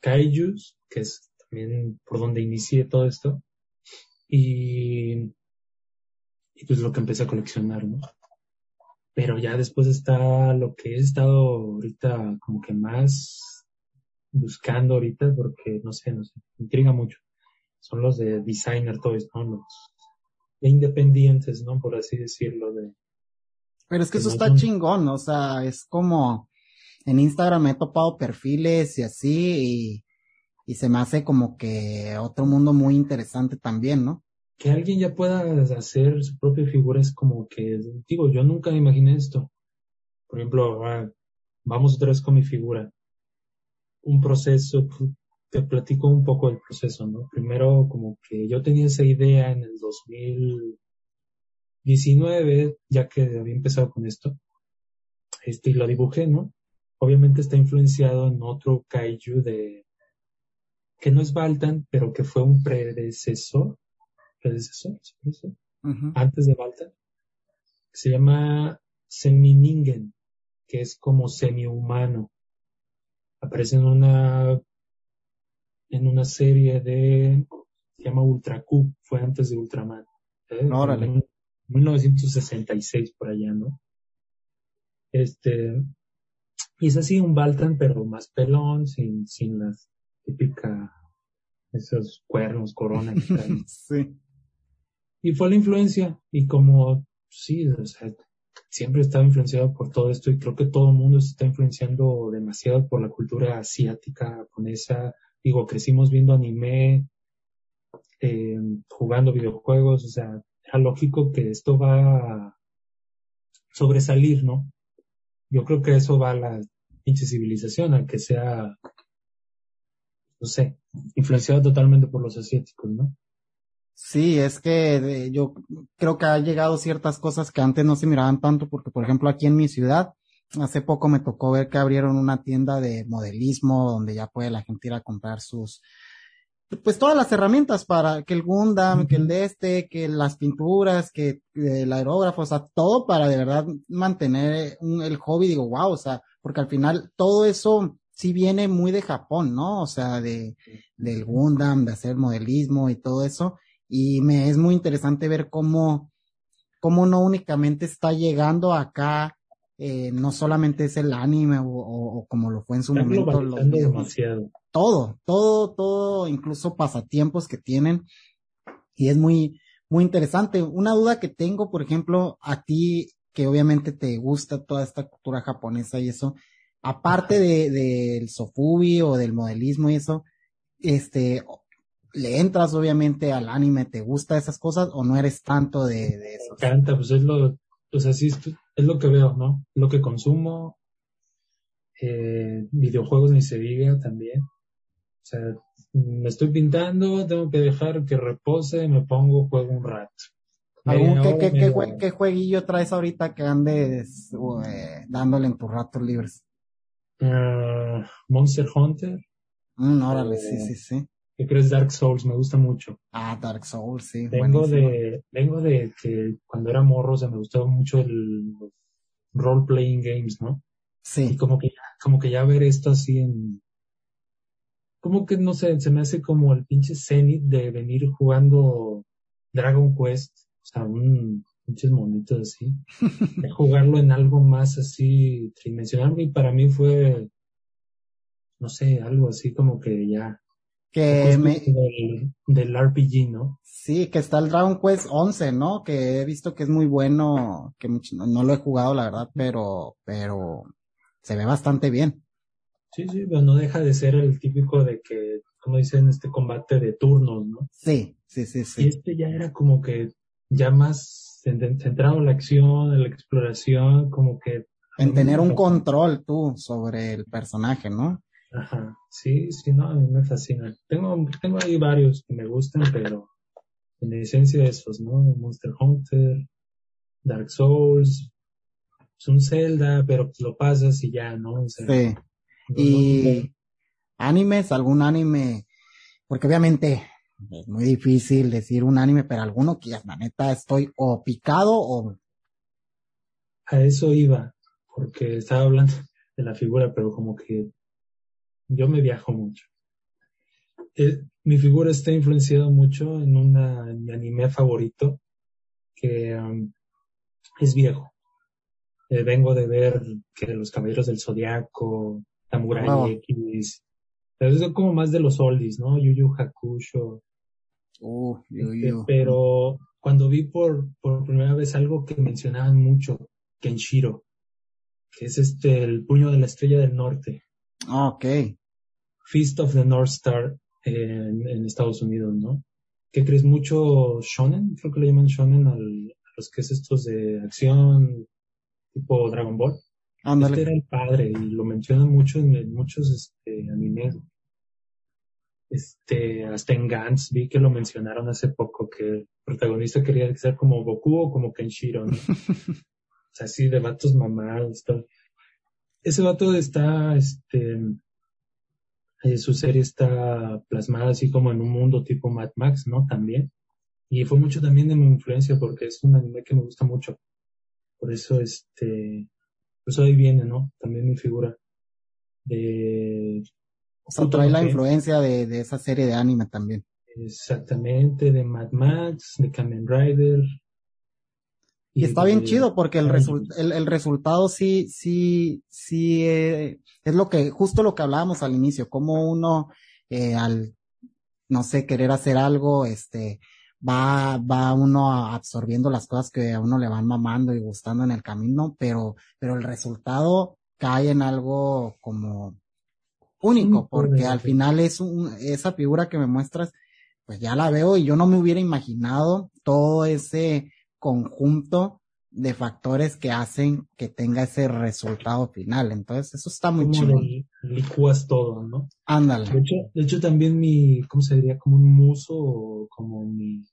Kaijus, que es también por donde inicié todo esto, y, y pues lo que empecé a coleccionar, ¿no? Pero ya después está lo que he estado ahorita como que más buscando ahorita, porque no sé, no sé, me intriga mucho. Son los de designer toys, ¿no? Los de independientes, ¿no? Por así decirlo, de, pero es que eso está chingón, o sea, es como en Instagram he topado perfiles y así y, se me hace como que otro mundo muy interesante también, ¿no? Que alguien ya pueda hacer su propia figura es como que, digo, yo nunca me imaginé esto. Por ejemplo, ah, vamos otra vez con mi figura. Un proceso, te platico un poco del proceso, ¿no? Primero, como que yo tenía esa idea en el 2000, 19, ya que había empezado con esto, este, y lo dibujé, ¿no? Obviamente está influenciado en otro kaiju de, que no es Baltan, pero que fue un predecesor, predecesor, antes de Baltan, que se llama Seminingen, que es como semi-humano. Aparece en una, en una serie de, se llama Ultra Q, fue antes de Ultraman. ¿eh? 1966 por allá, ¿no? Este, y es así un Baltan, pero más pelón, sin, sin las típica, esos cuernos, coronas. sí. Y fue la influencia, y como, sí, o sea, siempre estaba influenciado por todo esto, y creo que todo el mundo se está influenciando demasiado por la cultura asiática, japonesa. Digo, crecimos viendo anime, eh, jugando videojuegos, o sea, lógico que esto va a sobresalir, ¿no? Yo creo que eso va a la pinche civilización, a que sea, no sé, influenciado totalmente por los asiáticos, ¿no? Sí, es que yo creo que ha llegado ciertas cosas que antes no se miraban tanto, porque por ejemplo aquí en mi ciudad, hace poco me tocó ver que abrieron una tienda de modelismo donde ya puede la gente ir a comprar sus pues todas las herramientas para que el Gundam, que el de este, que las pinturas, que el aerógrafo, o sea, todo para de verdad mantener el hobby, digo, wow, o sea, porque al final todo eso sí viene muy de Japón, ¿no? O sea, de, del Gundam, de hacer modelismo y todo eso, y me es muy interesante ver cómo, cómo no únicamente está llegando acá, eh, no solamente es el anime o, como lo fue en su momento los demasiado todo, todo, todo, incluso pasatiempos que tienen. Y es muy, muy interesante. Una duda que tengo, por ejemplo, a ti, que obviamente te gusta toda esta cultura japonesa y eso, aparte de, del sofubi o del modelismo y eso, este, le entras obviamente al anime, ¿te gusta esas cosas o no eres tanto de, de eso? Me encanta, pues es lo, pues así es, lo que veo, ¿no? Lo que consumo, eh, videojuegos ni se diga también. O sea, me estoy pintando, tengo que dejar que repose, me pongo, juego un rato. qué, jueguillo traes ahorita que andes eh, dándole en tus ratos libres? Ah, Monster Hunter. Mm, órale, sí, sí, sí. ¿Qué crees Dark Souls? Me gusta mucho. Ah, Dark Souls, sí. Vengo de, vengo de que cuando era morro, o me gustaba mucho el role playing games, ¿no? Sí. Y como que como que ya ver esto así en, como que no sé, se me hace como el pinche zenith de venir jugando Dragon Quest, o sea, un pinches monitos así, de jugarlo en algo más así tridimensional y para mí fue, no sé, algo así como que ya que me... Del, del, RPG, ¿no? Sí, que está el Dragon Quest 11, ¿no? Que he visto que es muy bueno, que no lo he jugado, la verdad, pero, pero se ve bastante bien. Sí, sí, pero no deja de ser el típico de que, como dicen, este combate de turnos, ¿no? Sí, sí, sí, sí. Y este ya era como que ya más centrado en la acción, en la exploración, como que... En tener un control tú sobre el personaje, ¿no? Ajá, sí, sí, no, a mí me fascina. Tengo, tengo ahí varios que me gustan, pero en esencia esos, ¿no? Monster Hunter, Dark Souls, es un Zelda, pero pues lo pasas y ya, ¿no? sí. y animes, algún anime, porque obviamente es muy difícil decir un anime, pero alguno que la neta estoy o picado o... A eso iba, porque estaba hablando de la figura, pero como que yo me viajo mucho. Eh, mi figura está influenciada mucho en, una, mi anime favorito, que um, es viejo. Eh, vengo de ver que Los Caballeros del Zodiaco, Samurai X, pero es como más de los oldies, ¿no? Yu Yu Hakusho. Uh, este, pero cuando vi por, por primera vez algo que mencionaban mucho, Kenshiro, que es este, el puño de la estrella del norte. Ah, ok. Feast of the North Star en, Estados Unidos, ¿no? ¿Qué crees? Mucho shonen, creo que le llaman shonen al, a los que es estos de acción, tipo Dragon Ball. Este era el padre y lo mencionan mucho en, muchos este, animes. Este, hasta en Gantz vi que lo mencionaron hace poco, que el protagonista quería ser como Goku o como Kenshiro, ¿no? o sea, así de vatos mamados. Ese vato está, este, eh, su serie está plasmada así como en un mundo tipo Mad Max, ¿no? También. Y fue mucho también de mi influencia porque es un anime que me gusta mucho. Por eso, este, pues ahí viene, ¿no? También mi figura. De... O sea, trae la influencia de, de esa serie de anime también. Exactamente, de Mad Max, de Kamen Rider, y está bien chido porque el, el, el, resultado sí, sí, sí, eh, es lo que, justo lo que hablábamos al inicio, como uno, eh, al, no sé, querer hacer algo, este, va, va uno absorbiendo las cosas que a uno le van mamando y gustando en el camino, pero, pero el resultado cae en algo como único, porque al final es un, esa figura que me muestras, pues ya la veo y yo no me hubiera imaginado todo ese, conjunto de factores que hacen que tenga ese resultado final. Entonces, eso está muy chido. Licuas todo, ¿no? Ándale. De hecho, de hecho, también mi, ¿cómo se diría? Como un muso o como mi...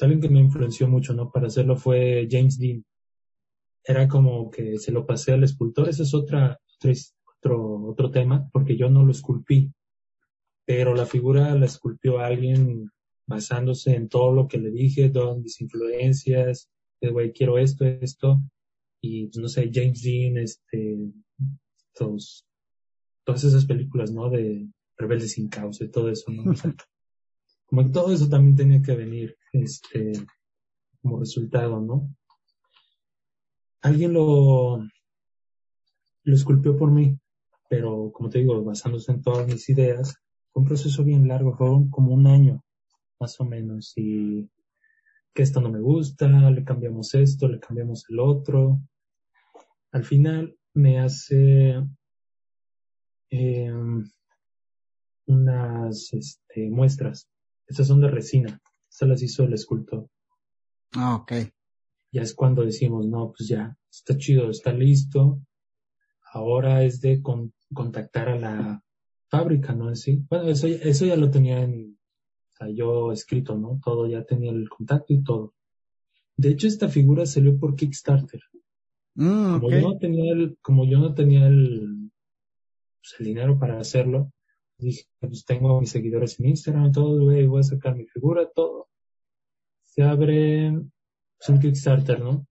Alguien que me influenció mucho, ¿no? Para hacerlo fue James Dean. Era como que se lo pasé al escultor. Ese es otra, otro, otro tema, porque yo no lo esculpí. Pero la figura la esculpió alguien basándose en todo lo que le dije, todas mis influencias, de güey, quiero esto, esto, y pues, no sé, James Dean, este, todos, todas esas películas, ¿no? De Rebeldes sin causa y todo eso, ¿no? como que todo eso también tenía que venir, este, como resultado, ¿no? Alguien lo, lo esculpió por mí, pero como te digo, basándose en todas mis ideas, fue un proceso bien largo, fue como un año más o menos, y que esto no me gusta, le cambiamos esto, le cambiamos el otro. Al final me hace em, unas este, muestras. Estas son de resina. Estas las hizo el escultor. Ah, ok. Ya es cuando decimos, no, pues ya, está chido, está listo. Ahora es de contactar a la fábrica, ¿no? ¿Sí? Bueno, eso, eso ya lo tenía en, yo escrito, ¿no? Todo, ya tenía el contacto y todo. De hecho, esta figura salió por Kickstarter. Mm, como yo no tenía el, como yo no tenía el, pues, el dinero para hacerlo, dije, pues tengo a mis seguidores en Instagram, todo, güey, voy a sacar mi figura, todo. Se abre pues, un Kickstarter, ¿no?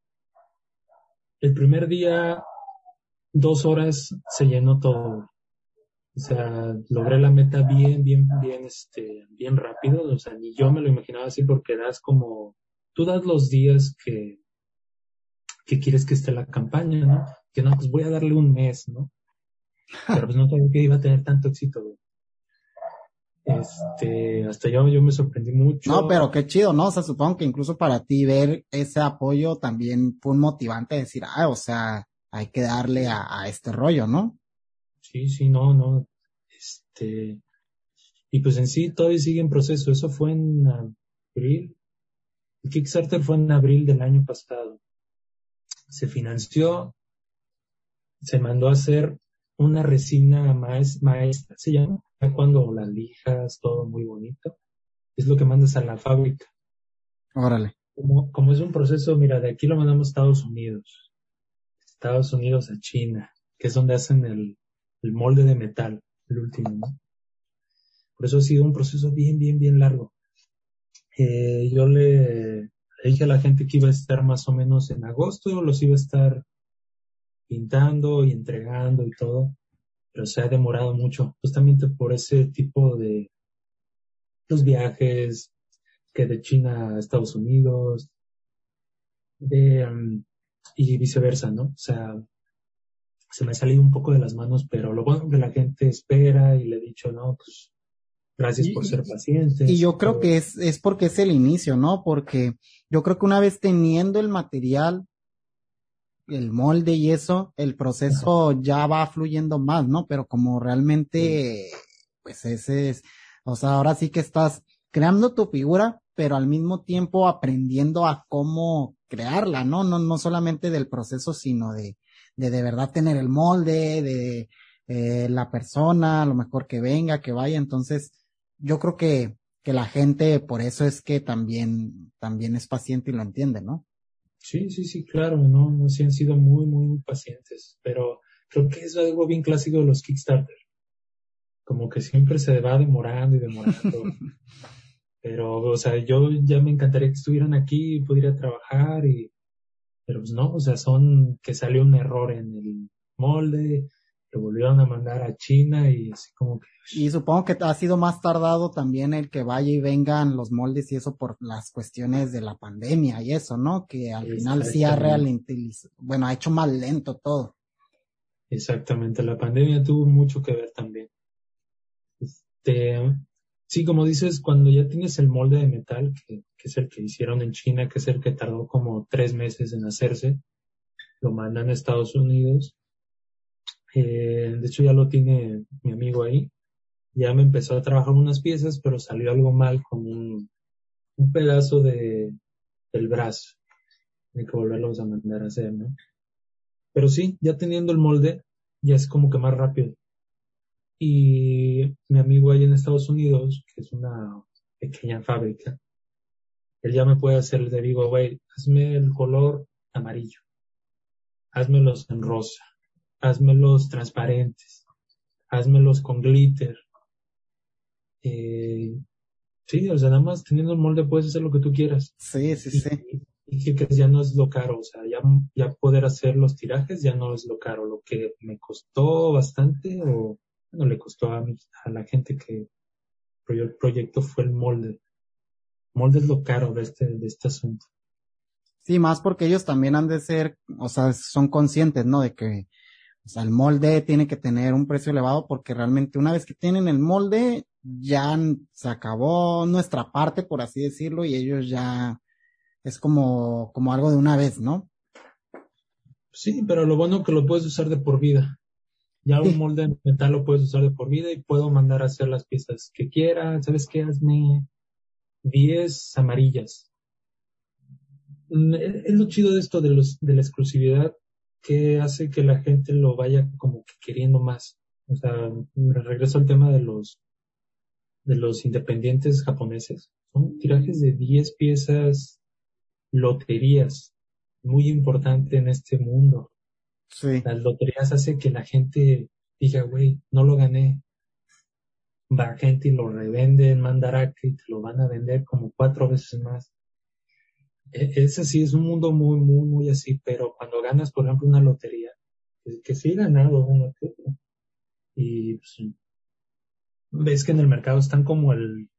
El primer día, dos horas, se llenó todo. O sea, logré la meta bien, bien, bien, este, bien rápido. O sea, ni yo me lo imaginaba así porque das como, tú das los días que, que quieres que esté la campaña, ¿no? Que no, pues voy a darle un mes, ¿no? Pero pues no sabía que iba a tener tanto éxito, güey. Este, hasta yo, yo me sorprendí mucho. No, pero qué chido, ¿no? O sea, supongo que incluso para ti ver ese apoyo también fue un motivante de decir, ah, o sea, hay que darle a, a este rollo, ¿no? Sí, sí, no, no. Este, y pues en sí todavía sigue en proceso. Eso fue en abril. El Kickstarter fue en abril del año pasado. Se financió, se mandó a hacer una resina maestra, se llama, cuando la lijas, todo muy bonito. Es lo que mandas a la fábrica. Órale. Como, como es un proceso, mira, de aquí lo mandamos a Estados Unidos. Estados Unidos a China, que es donde hacen el, el molde de metal, el último, ¿no? Por eso ha sido un proceso bien, bien, bien largo. Eh, yo le, dije a la gente que iba a estar más o menos en agosto, los iba a estar pintando y entregando y todo, pero se ha demorado mucho, justamente por ese tipo de los viajes que de China a Estados Unidos, de, um, y viceversa, ¿no? O sea, se me ha salido un poco de las manos, pero lo bueno que la gente espera y le he dicho, no, pues gracias por ser pacientes. Y yo creo que es, es porque es el inicio, ¿no? Porque yo creo que una vez teniendo el material, el molde y eso, el proceso ya va fluyendo más, ¿no? Pero como realmente, pues ese es, o sea, ahora sí que estás creando tu figura, pero al mismo tiempo aprendiendo a cómo crearla, ¿no? No, no solamente del proceso, sino de, de de verdad tener el molde, de eh, la persona, a lo mejor que venga, que vaya. Entonces, yo creo que, que la gente, por eso es que también, también es paciente y lo entiende, ¿no? Sí, sí, sí, claro, no, no, sí han sido muy, muy, muy pacientes, pero creo que es algo bien clásico de los Kickstarter. Como que siempre se va demorando y demorando. pero, o sea, yo ya me encantaría que estuvieran aquí y pudiera trabajar y, pero pues no, o sea, son que salió un error en el molde, lo volvieron a mandar a China y así como que... Y supongo que ha sido más tardado también el que vaya y vengan los moldes y eso por las cuestiones de la pandemia y eso, ¿no? Que al final sí ha bueno, ha hecho más lento todo. Exactamente, la pandemia tuvo mucho que ver también. Este, sí, como dices, cuando ya tienes el molde de metal, que, es el que hicieron en China, que es el que tardó como tres meses en hacerse, lo mandan a Estados Unidos. Eh, de hecho, ya lo tiene mi amigo ahí. Ya me empezó a trabajar unas piezas, pero salió algo mal con un, un pedazo de, del brazo. Hay que volverlos a mandar a hacer, ¿no? Pero sí, ya teniendo el molde, ya es como que más rápido. Y mi amigo ahí en Estados Unidos, que es una pequeña fábrica, él ya me puede hacer, le digo, güey, hazme el color amarillo, házmelos en rosa, házmelos transparentes, házmelos con glitter. Eh, sí, o sea, nada más teniendo el molde puedes hacer lo que tú quieras. Sí, sí, sí. Y, que ya no es lo caro, o sea, ya, ya poder hacer los tirajes ya no es lo caro. Lo que me costó bastante, o no le costó a, a la gente que el proyecto fue el molde molde es lo caro de este, de este asunto. Sí, más porque ellos también han de ser, o sea, son conscientes, ¿no? De que, o sea, el molde tiene que tener un precio elevado porque realmente una vez que tienen el molde, ya se acabó nuestra parte, por así decirlo, y ellos ya es como, como algo de una vez, ¿no? Sí, pero lo bueno es que lo puedes usar de por vida. Ya un molde de metal lo puedes usar de por vida y puedo mandar a hacer las piezas que quiera. ¿Sabes qué? Hazme 10 amarillas. Mm, es lo chido de esto de, los, de la exclusividad que hace que la gente lo vaya como que queriendo más. O sea, regreso al tema de los de los independientes japoneses. Son tirajes de 10 piezas, loterías, muy importante en este mundo. Sí. Las loterías hace que la gente diga, güey, no lo gané, va gente y lo revende en Mandarake y te lo van a vender como cuatro veces más. E, ese sí es un mundo muy, muy, muy así, pero cuando ganas, por ejemplo, una lotería, que, sí he ganado uno Y pues, ves que en el mercado están como el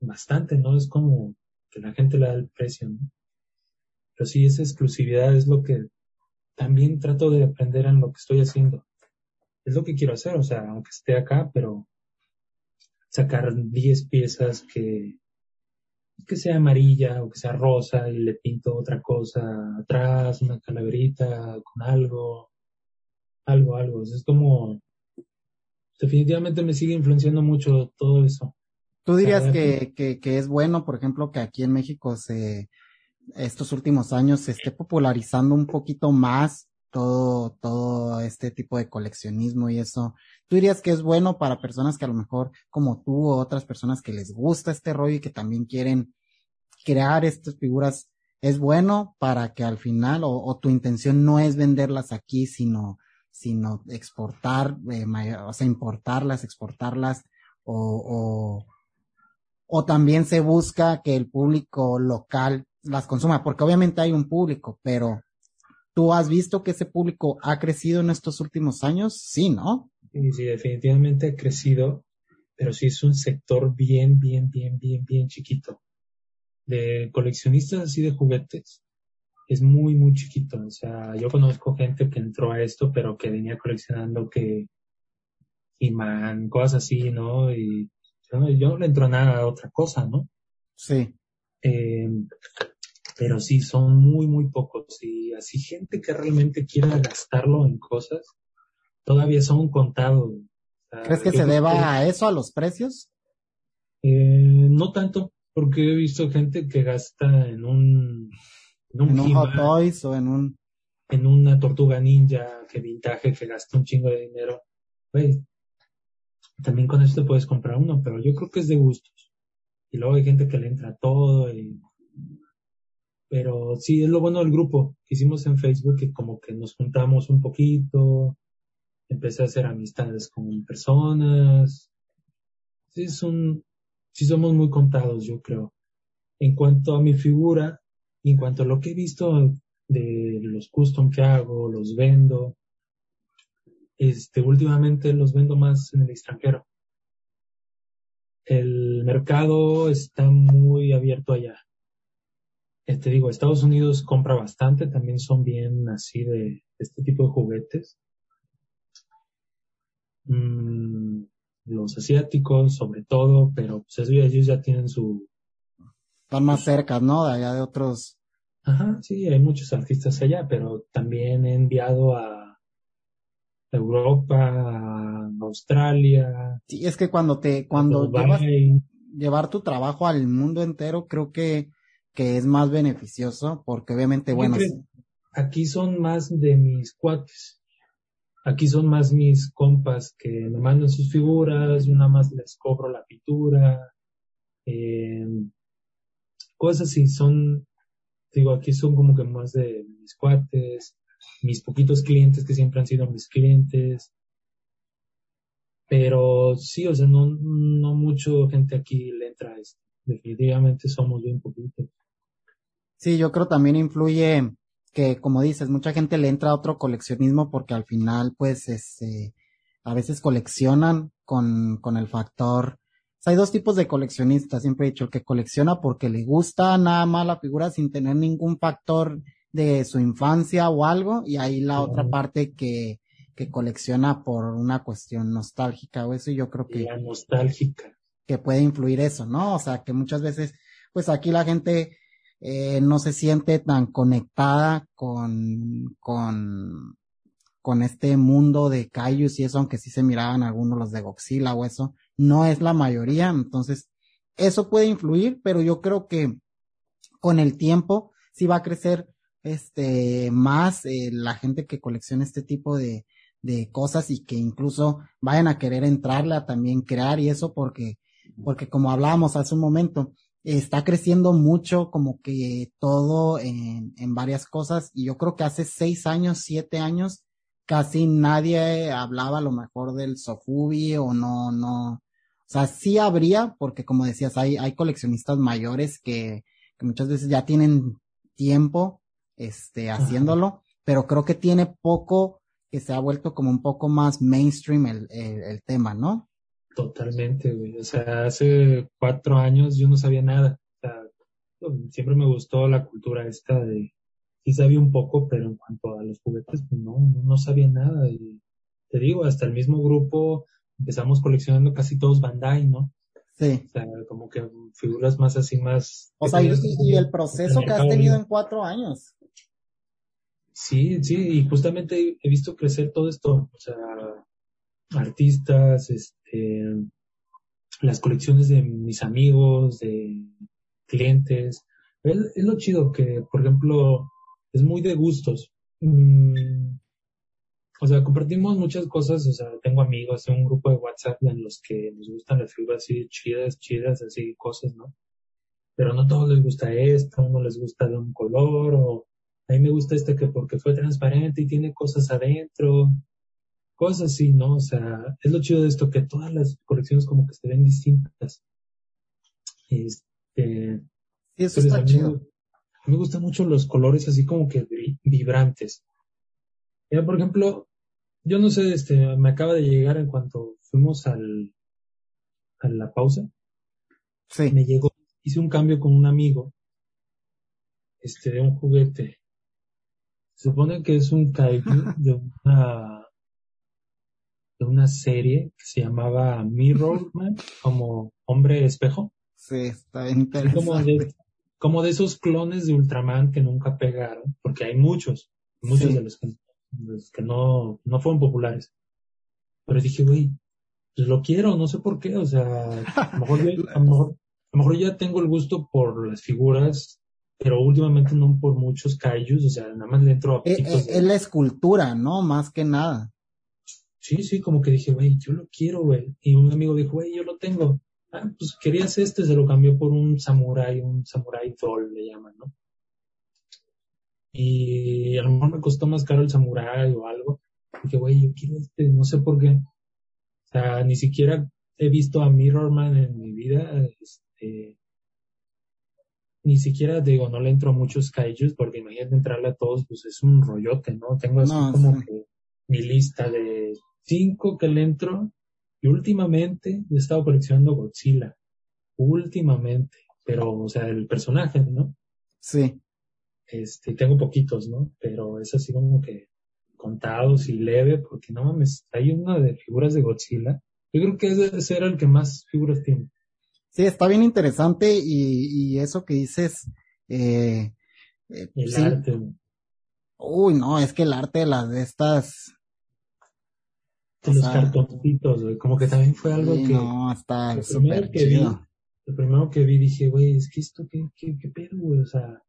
bastante, ¿no? Es como que la gente le da el precio, ¿no? Pero sí, esa exclusividad es lo que también trato de aprender en lo que estoy haciendo. Es lo que quiero hacer, o sea, aunque esté acá, pero sacar 10 piezas que, que sea amarilla o que sea rosa y le pinto otra cosa atrás, una calaverita con algo, algo, algo. Es como, definitivamente me sigue influenciando mucho todo eso. ¿Tú dirías que, que, que es bueno, por ejemplo, que aquí en México se, estos últimos años se esté popularizando un poquito más todo, todo este tipo de coleccionismo y eso. ¿Tú dirías que es bueno para personas que a lo mejor como tú o otras personas que les gusta este rollo y que también quieren crear estas figuras? ¿Es bueno para que al final o, tu intención no es venderlas aquí, sino, sino exportar, eh, o sea, importarlas, exportarlas o, o o también se busca que el público local las consuma, porque obviamente hay un público, pero ¿tú has visto que ese público ha crecido en estos últimos años? Sí, ¿no? Sí, sí, definitivamente ha crecido, pero sí es un sector bien, bien, bien, bien, bien chiquito. De coleccionistas así de juguetes, es muy, muy chiquito. O sea, yo conozco gente que entró a esto, pero que venía coleccionando que imán, cosas así, ¿no? Y yo no le entro nada a otra cosa, ¿no? Sí. Eh, pero sí, son muy, muy pocos. Y así gente que realmente quiera gastarlo en cosas, todavía son contados. ¿Crees que se deba a eso, a los precios? Eh, no tanto, porque he visto gente que gasta en un... En un, en Hot Toys o en un... En una tortuga ninja que vintage que gasta un chingo de dinero. Pues, también con esto puedes comprar uno, pero yo creo que es de gustos. Y luego hay gente que le entra todo y... Pero sí, es lo bueno del grupo que hicimos en Facebook, que como que nos juntamos un poquito, empecé a hacer amistades con personas. Sí, somos muy contados, yo creo. En cuanto a mi figura, en cuanto a lo que he visto de los custom que hago, los vendo, este, últimamente los vendo más en el extranjero. El mercado está muy abierto allá. Te este, digo, Estados Unidos compra bastante, también son bien así de este tipo de juguetes. Mm, los asiáticos, sobre todo, pero pues ellos ya tienen su... Están más cerca, ¿no? De allá de otros. Ajá, sí, hay muchos artistas allá, pero también he enviado a Europa, Australia. Sí, es que cuando te, cuando llevas, llevar tu trabajo al mundo entero, creo que, que es más beneficioso, porque obviamente, bueno. Aquí son más de mis cuates. Aquí son más mis compas que me mandan sus figuras, yo nada más les cobro la pintura, eh, cosas así, son, digo, aquí son como que más de mis cuates, mis poquitos clientes que siempre han sido mis clientes. Pero sí, o sea, no, no mucho gente aquí le entra a esto. Definitivamente somos bien poquitos. Sí, yo creo también influye que, como dices, mucha gente le entra a otro coleccionismo porque al final, pues, este, a veces coleccionan con, con el factor. hay dos tipos de coleccionistas, siempre he dicho, el que colecciona porque le gusta nada más la figura sin tener ningún factor de su infancia o algo, y ahí la otra parte que, que colecciona por una cuestión nostálgica o eso, y yo creo que... La nostálgica. Que puede influir eso, ¿no? O sea, que muchas veces, pues aquí la gente eh, no se siente tan conectada con, con, con este mundo de Kaijus y eso, aunque sí se miraban algunos los de Godzilla o eso, no es la mayoría, entonces eso puede influir, pero yo creo que con el tiempo sí va a crecer este, más eh, la gente que colecciona este tipo de, de cosas y que incluso vayan a querer entrarle a también crear y eso porque, porque como hablábamos hace un momento, está creciendo mucho como que todo en, en varias cosas y yo creo que hace seis años, siete años, casi nadie hablaba a lo mejor del Sofubi o no, no, o sea, sí habría, porque como decías, hay, hay coleccionistas mayores que, que muchas veces ya tienen tiempo este, haciéndolo, pero creo que tiene poco que se ha vuelto como un poco más mainstream el, el, tema, ¿no? Totalmente, güey. O sea, hace cuatro años yo no sabía nada. O sea, siempre me gustó la cultura esta de, sí sabía un poco, pero en cuanto a los juguetes, pues no, no sabía nada. Y te digo, hasta el mismo grupo empezamos coleccionando casi todos Bandai, ¿no? Sí. O sea, como que figuras más así, más... O sea, y, el proceso que has tenido en cuatro años. Sí, sí, y justamente he visto crecer todo esto, o sea, artistas, este, las colecciones de mis amigos, de clientes. Es, lo chido que, por ejemplo, es muy de gustos. Mm, o sea, compartimos muchas cosas, o sea, tengo amigos, tengo un grupo de WhatsApp en los que nos gustan las figuras así chidas, chidas, así cosas, ¿no? Pero no todos les gusta esto, a uno les gusta de un color, o a mí me gusta este que porque fue transparente y tiene cosas adentro, cosas así, ¿no? O sea, es lo chido de esto, que todas las colecciones como que se ven distintas. Este, eso está chido. Me gustan mucho los colores así como que vibrantes. Mira, por ejemplo, yo no sé, este, me acaba de llegar en cuanto fuimos al, a la pausa. Sí. Me llegó, hice un cambio con un amigo, este, de un juguete. Se supone que es un kaiju de una, de una serie que se llamaba Mirror Man, como hombre espejo. Sí, está interesante. Como de, como de esos clones de Ultraman que nunca pegaron, porque hay muchos, muchos de los que que no, no fueron populares. Pero dije, güey, pues lo quiero, no sé por qué, o sea, a lo mejor, a lo mejor, ya tengo el gusto por las figuras, pero últimamente no por muchos kaijus, o sea, nada más le entro a eh, eh, Es, la escultura, ¿no? Más que nada. Sí, sí, como que dije, güey, yo lo quiero, güey. Y un amigo dijo, güey, yo lo tengo. Ah, pues querías este, se lo cambió por un samurai, un samurai doll le llaman, ¿no? y a lo mejor me costó más caro el samurai o algo. Dije, güey, yo quiero este, no sé por qué. O sea, ni siquiera he visto a Mirrorman en mi vida, este, ni siquiera digo, no le entro a muchos kaijus porque imagínate entrarle a todos, pues es un rollote, ¿no? Tengo así como que mi lista de cinco que le entro y últimamente he estado coleccionando Godzilla. Últimamente. Pero, o sea, el personaje, ¿no? Sí. Este, tengo poquitos, ¿no? Pero es así como que contados y leve, porque no mames, hay una de figuras de Godzilla. Yo creo que ese era el que más figuras tiene. Sí, está bien interesante y, y eso que dices, eh, eh el arte. Uy, no, es que el arte de las de estas. De los cartoncitos, güey, como que también fue algo que. No, está súper chido. Vi, lo primero que vi dije, güey, es que esto, ¿qué, qué, qué pedo, güey? O sea,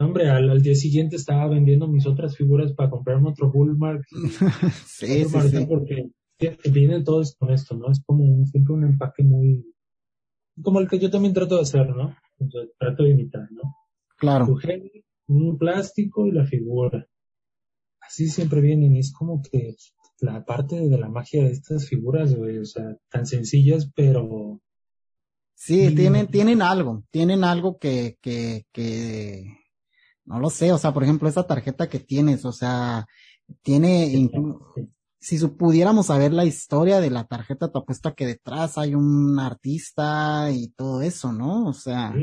Hombre, al, día siguiente estaba vendiendo mis otras figuras para comprarme otro Bullmark. sí, sí, sí. Porque viene todo con esto, ¿no? Es como un, siempre un empaque muy, como el que yo también trato de hacer, ¿no? trato de imitar, ¿no? Claro. un plástico y la figura. Así siempre vienen es como que la parte de la magia de estas figuras, güey, o sea, tan sencillas, pero... Sí, tienen, tienen algo, tienen algo que, que, que, no lo sé, o sea, por ejemplo, esa tarjeta que tienes, o sea, tiene, si pudiéramos saber la historia de la tarjeta, te apuesto que detrás hay un artista y todo eso, ¿no? O sea,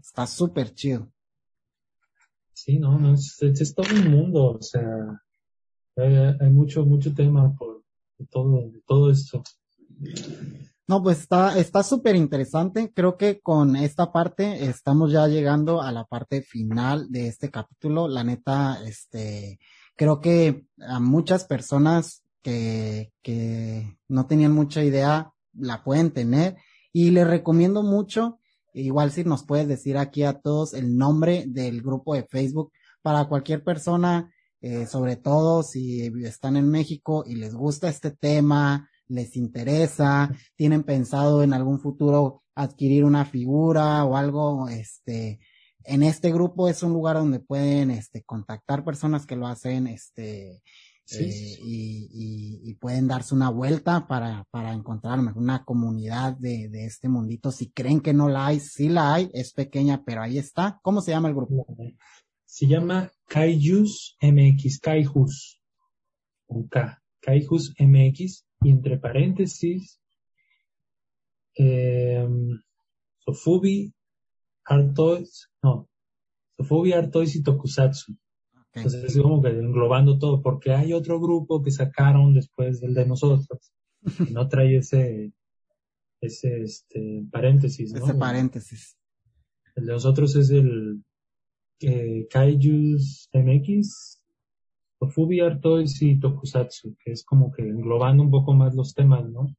está súper chido. Sí, no, no, es, todo un mundo, o sea, hay, mucho, mucho tema por todo, todo esto. No, pues está, está súper interesante. Creo que con esta parte estamos ya llegando a la parte final de este capítulo. La neta, este, creo que a muchas personas que, que no tenían mucha idea la pueden tener y les recomiendo mucho. Igual si nos puedes decir aquí a todos el nombre del grupo de Facebook para cualquier persona, eh, sobre todo si están en México y les gusta este tema, les interesa, tienen pensado en algún futuro adquirir una figura o algo, este, en este grupo es un lugar donde pueden, este, contactar personas que lo hacen, este, eh, y, y, pueden darse una vuelta para, para encontrar una comunidad de, de este mundito. Si creen que no la hay, sí la hay, es pequeña, pero ahí está. ¿Cómo se llama el grupo? Se llama Kaijus MX, Kaijus. con K, Kaijus MX, y entre paréntesis, eh, Sofubi, Artois, no, Sofubi, Artois y Tokusatsu. Entonces es como que englobando todo, porque hay otro grupo que sacaron después del de nosotros, que no trae ese, ese este, paréntesis. Ese paréntesis. El de nosotros es el eh, Kaijus MX, Sofubi, Artois y Tokusatsu, que es como que englobando un poco más los temas, ¿no?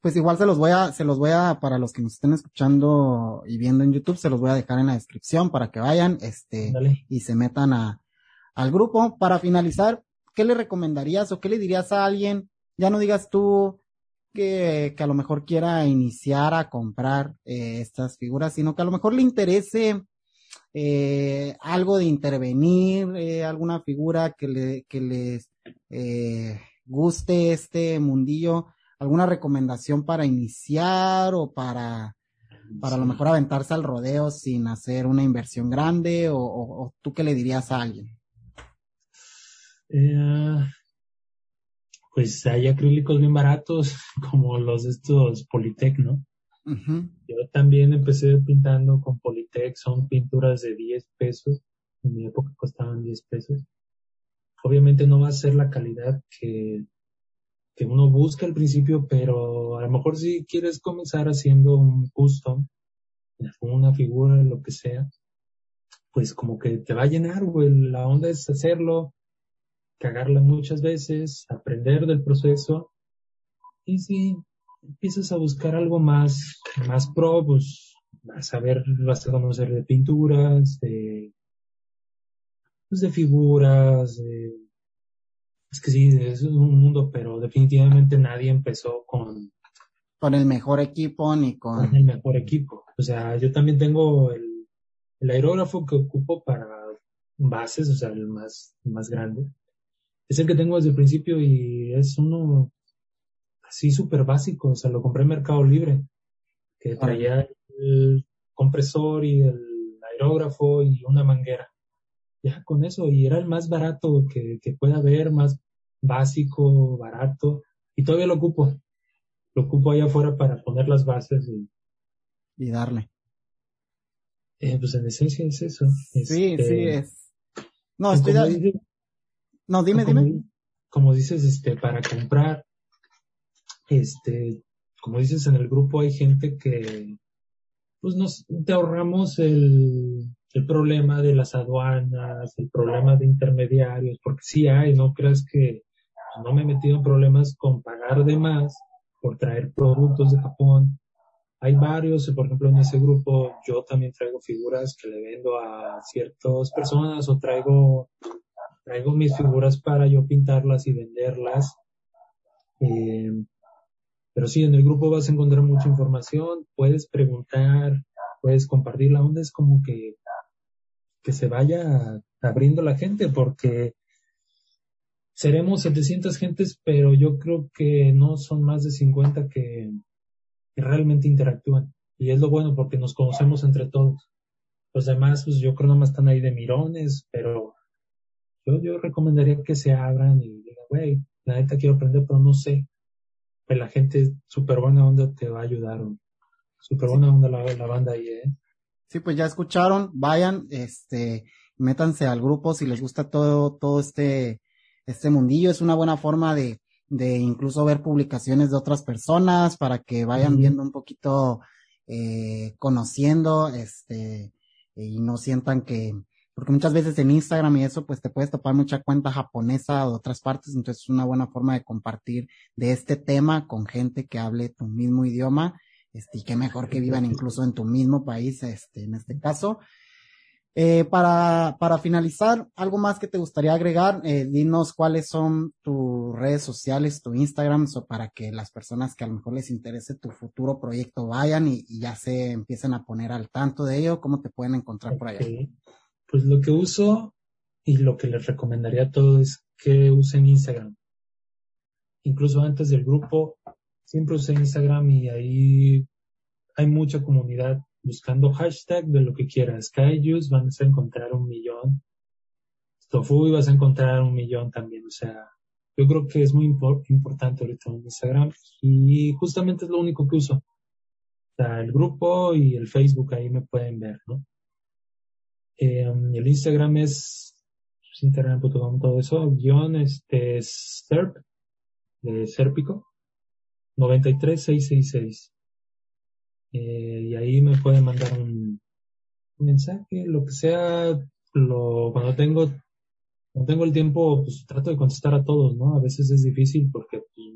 Pues igual se los voy a, se los voy a, para los que nos estén escuchando y viendo en YouTube, se los voy a dejar en la descripción para que vayan, este, y se metan a, al grupo. Para finalizar, ¿qué le recomendarías o qué le dirías a alguien? Ya no digas tú que, que a lo mejor quiera iniciar a comprar eh, estas figuras, sino que a lo mejor le interese eh, algo de intervenir, eh, alguna figura que le, que les eh, guste este mundillo alguna recomendación para iniciar o para, para a lo mejor aventarse al rodeo sin hacer una inversión grande o, tú qué le dirías a alguien? Pues hay acrílicos bien baratos como los de estos Politec, ¿no? Yo también empecé pintando con Politec, son pinturas de 10 pesos, en mi época costaban 10 pesos. Obviamente no va a ser la calidad que, que uno busca al principio, pero a lo mejor si quieres comenzar haciendo un custom, una figura, lo que sea, pues como que te va a llenar, güey. La onda es hacerlo, cagarla muchas veces, aprender del proceso. Y si empiezas a buscar algo más, más pro, pues vas a ver, vas a conocer de pinturas, de, pues de figuras, de es que sí, es un mundo, pero definitivamente nadie empezó con... Con el mejor equipo ni con... el mejor equipo. O sea, yo también tengo el, el aerógrafo que ocupo para bases, o sea, el más, más grande. Es el que tengo desde el principio y es uno así súper básico. O sea, lo compré en Mercado Libre, que traía el compresor y el aerógrafo y una manguera ya con eso, y era el más barato que, que pueda haber, más básico, barato, y todavía lo ocupo. Lo ocupo allá afuera para poner las bases y, y darle. Eh, pues en esencia es eso. sí, sí este, es. No, estoy No, dime, dime. Como dices, este, para comprar, este, como dices en el grupo hay gente que, pues nos, te ahorramos el, el problema de las aduanas, el problema de intermediarios, porque sí hay, no creas que no me he metido en problemas con pagar de más por traer productos de Japón. Hay varios, por ejemplo, en ese grupo yo también traigo figuras que le vendo a ciertas personas o traigo, traigo mis figuras para yo pintarlas y venderlas. Eh, pero sí, en el grupo vas a encontrar mucha información, puedes preguntar, puedes compartir. La onda es como que que se vaya abriendo la gente porque seremos 700 gentes, pero yo creo que no son más de 50 que, realmente interactúan. Y es lo bueno porque nos conocemos entre todos. Los demás, pues yo creo nomás están ahí de mirones, pero yo, yo recomendaría que se abran y digan, güey, la neta quiero aprender, pero no sé. Pues la gente súper buena onda te va a ayudar. Súper buena onda la, la banda ahí, ¿eh? Sí, pues ya escucharon, vayan, este, métanse al grupo si les gusta todo, todo este, este mundillo. Es una buena forma de, de incluso ver publicaciones de otras personas para que vayan viendo un poquito, eh, conociendo, este, y no sientan que, porque muchas veces en Instagram y eso, pues te puedes topar mucha cuenta japonesa de otras partes, entonces es una buena forma de compartir de este tema con gente que hable tu mismo idioma este, y qué mejor que vivan incluso en tu mismo país, este, en este caso. Eh, para, para finalizar, algo más que te gustaría agregar, eh, dinos cuáles son tus redes sociales, tu Instagram, para que las personas que a lo mejor les interese tu futuro proyecto vayan y, ya se empiecen a poner al tanto de ello, cómo te pueden encontrar por allá. Pues lo que uso y lo que les recomendaría a todos es que usen Instagram. Incluso antes del grupo, siempre usé Instagram y ahí hay mucha comunidad buscando hashtag de lo que quieras. Kaijus van a encontrar un millón. Tofu vas a encontrar un millón también. O sea, yo creo que es muy importante ahorita en Instagram y justamente es lo único que uso. O sea, el grupo y el Facebook ahí me pueden ver, ¿no? Eh, el Instagram es instagram.com, todo eso, guion, este, SERP, de Serpico, 93666. Eh, y ahí me pueden mandar un, mensaje, lo que sea, lo, cuando tengo, cuando tengo el tiempo, pues trato de contestar a todos, ¿no? A veces es difícil porque pues,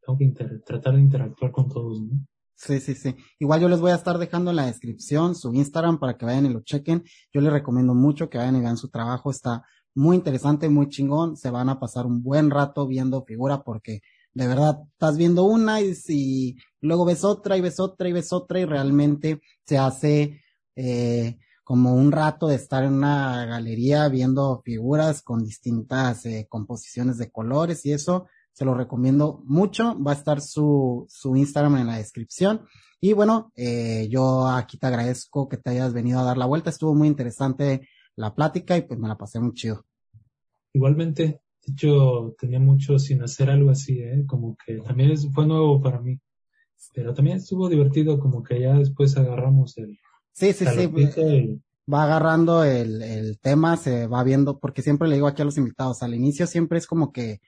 tengo que tratar de interactuar con todos, ¿no? Sí, sí, sí. Igual yo les voy a estar dejando en la descripción su Instagram para que vayan y lo chequen. Yo les recomiendo mucho que vayan y vean su trabajo. Está muy interesante, muy chingón. Se van a pasar un buen rato viendo figura porque de verdad estás viendo una y, y luego ves otra y ves otra y ves otra y realmente se hace eh, como un rato de estar en una galería viendo figuras con distintas eh, composiciones de colores y eso se lo recomiendo mucho. Va a estar su, su Instagram en la descripción. Y bueno, eh, yo aquí te agradezco que te hayas venido a dar la vuelta. Estuvo muy interesante la plática y pues me la pasé muy chido. Igualmente, de hecho, tenía mucho sin hacer algo así, ¿eh? Como que también fue nuevo para mí. Pero también estuvo divertido, como que ya después agarramos el... Sí, sí, sí. Va agarrando el, el tema, se va viendo, porque siempre le digo aquí a los invitados, al inicio siempre es como que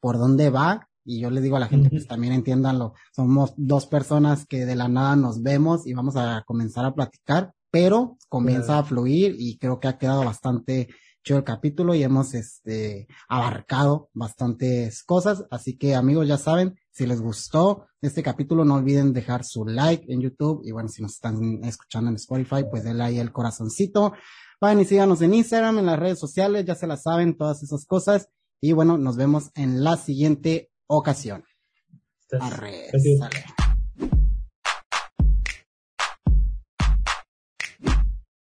por dónde va. Y yo les digo a la gente, pues también entiéndanlo. Somos dos personas que de la nada nos vemos y vamos a comenzar a platicar, pero comienza a fluir y creo que ha quedado bastante chido el capítulo y hemos este abarcado bastantes cosas. Así que amigos, ya saben, si les gustó este capítulo, no olviden dejar su like en YouTube y bueno, si nos están escuchando en Spotify, pues denle ahí el corazoncito. Vayan y síganos en Instagram, en las redes sociales, ya se las saben, todas esas cosas. Y bueno, nos vemos en la siguiente ocasión. Arre,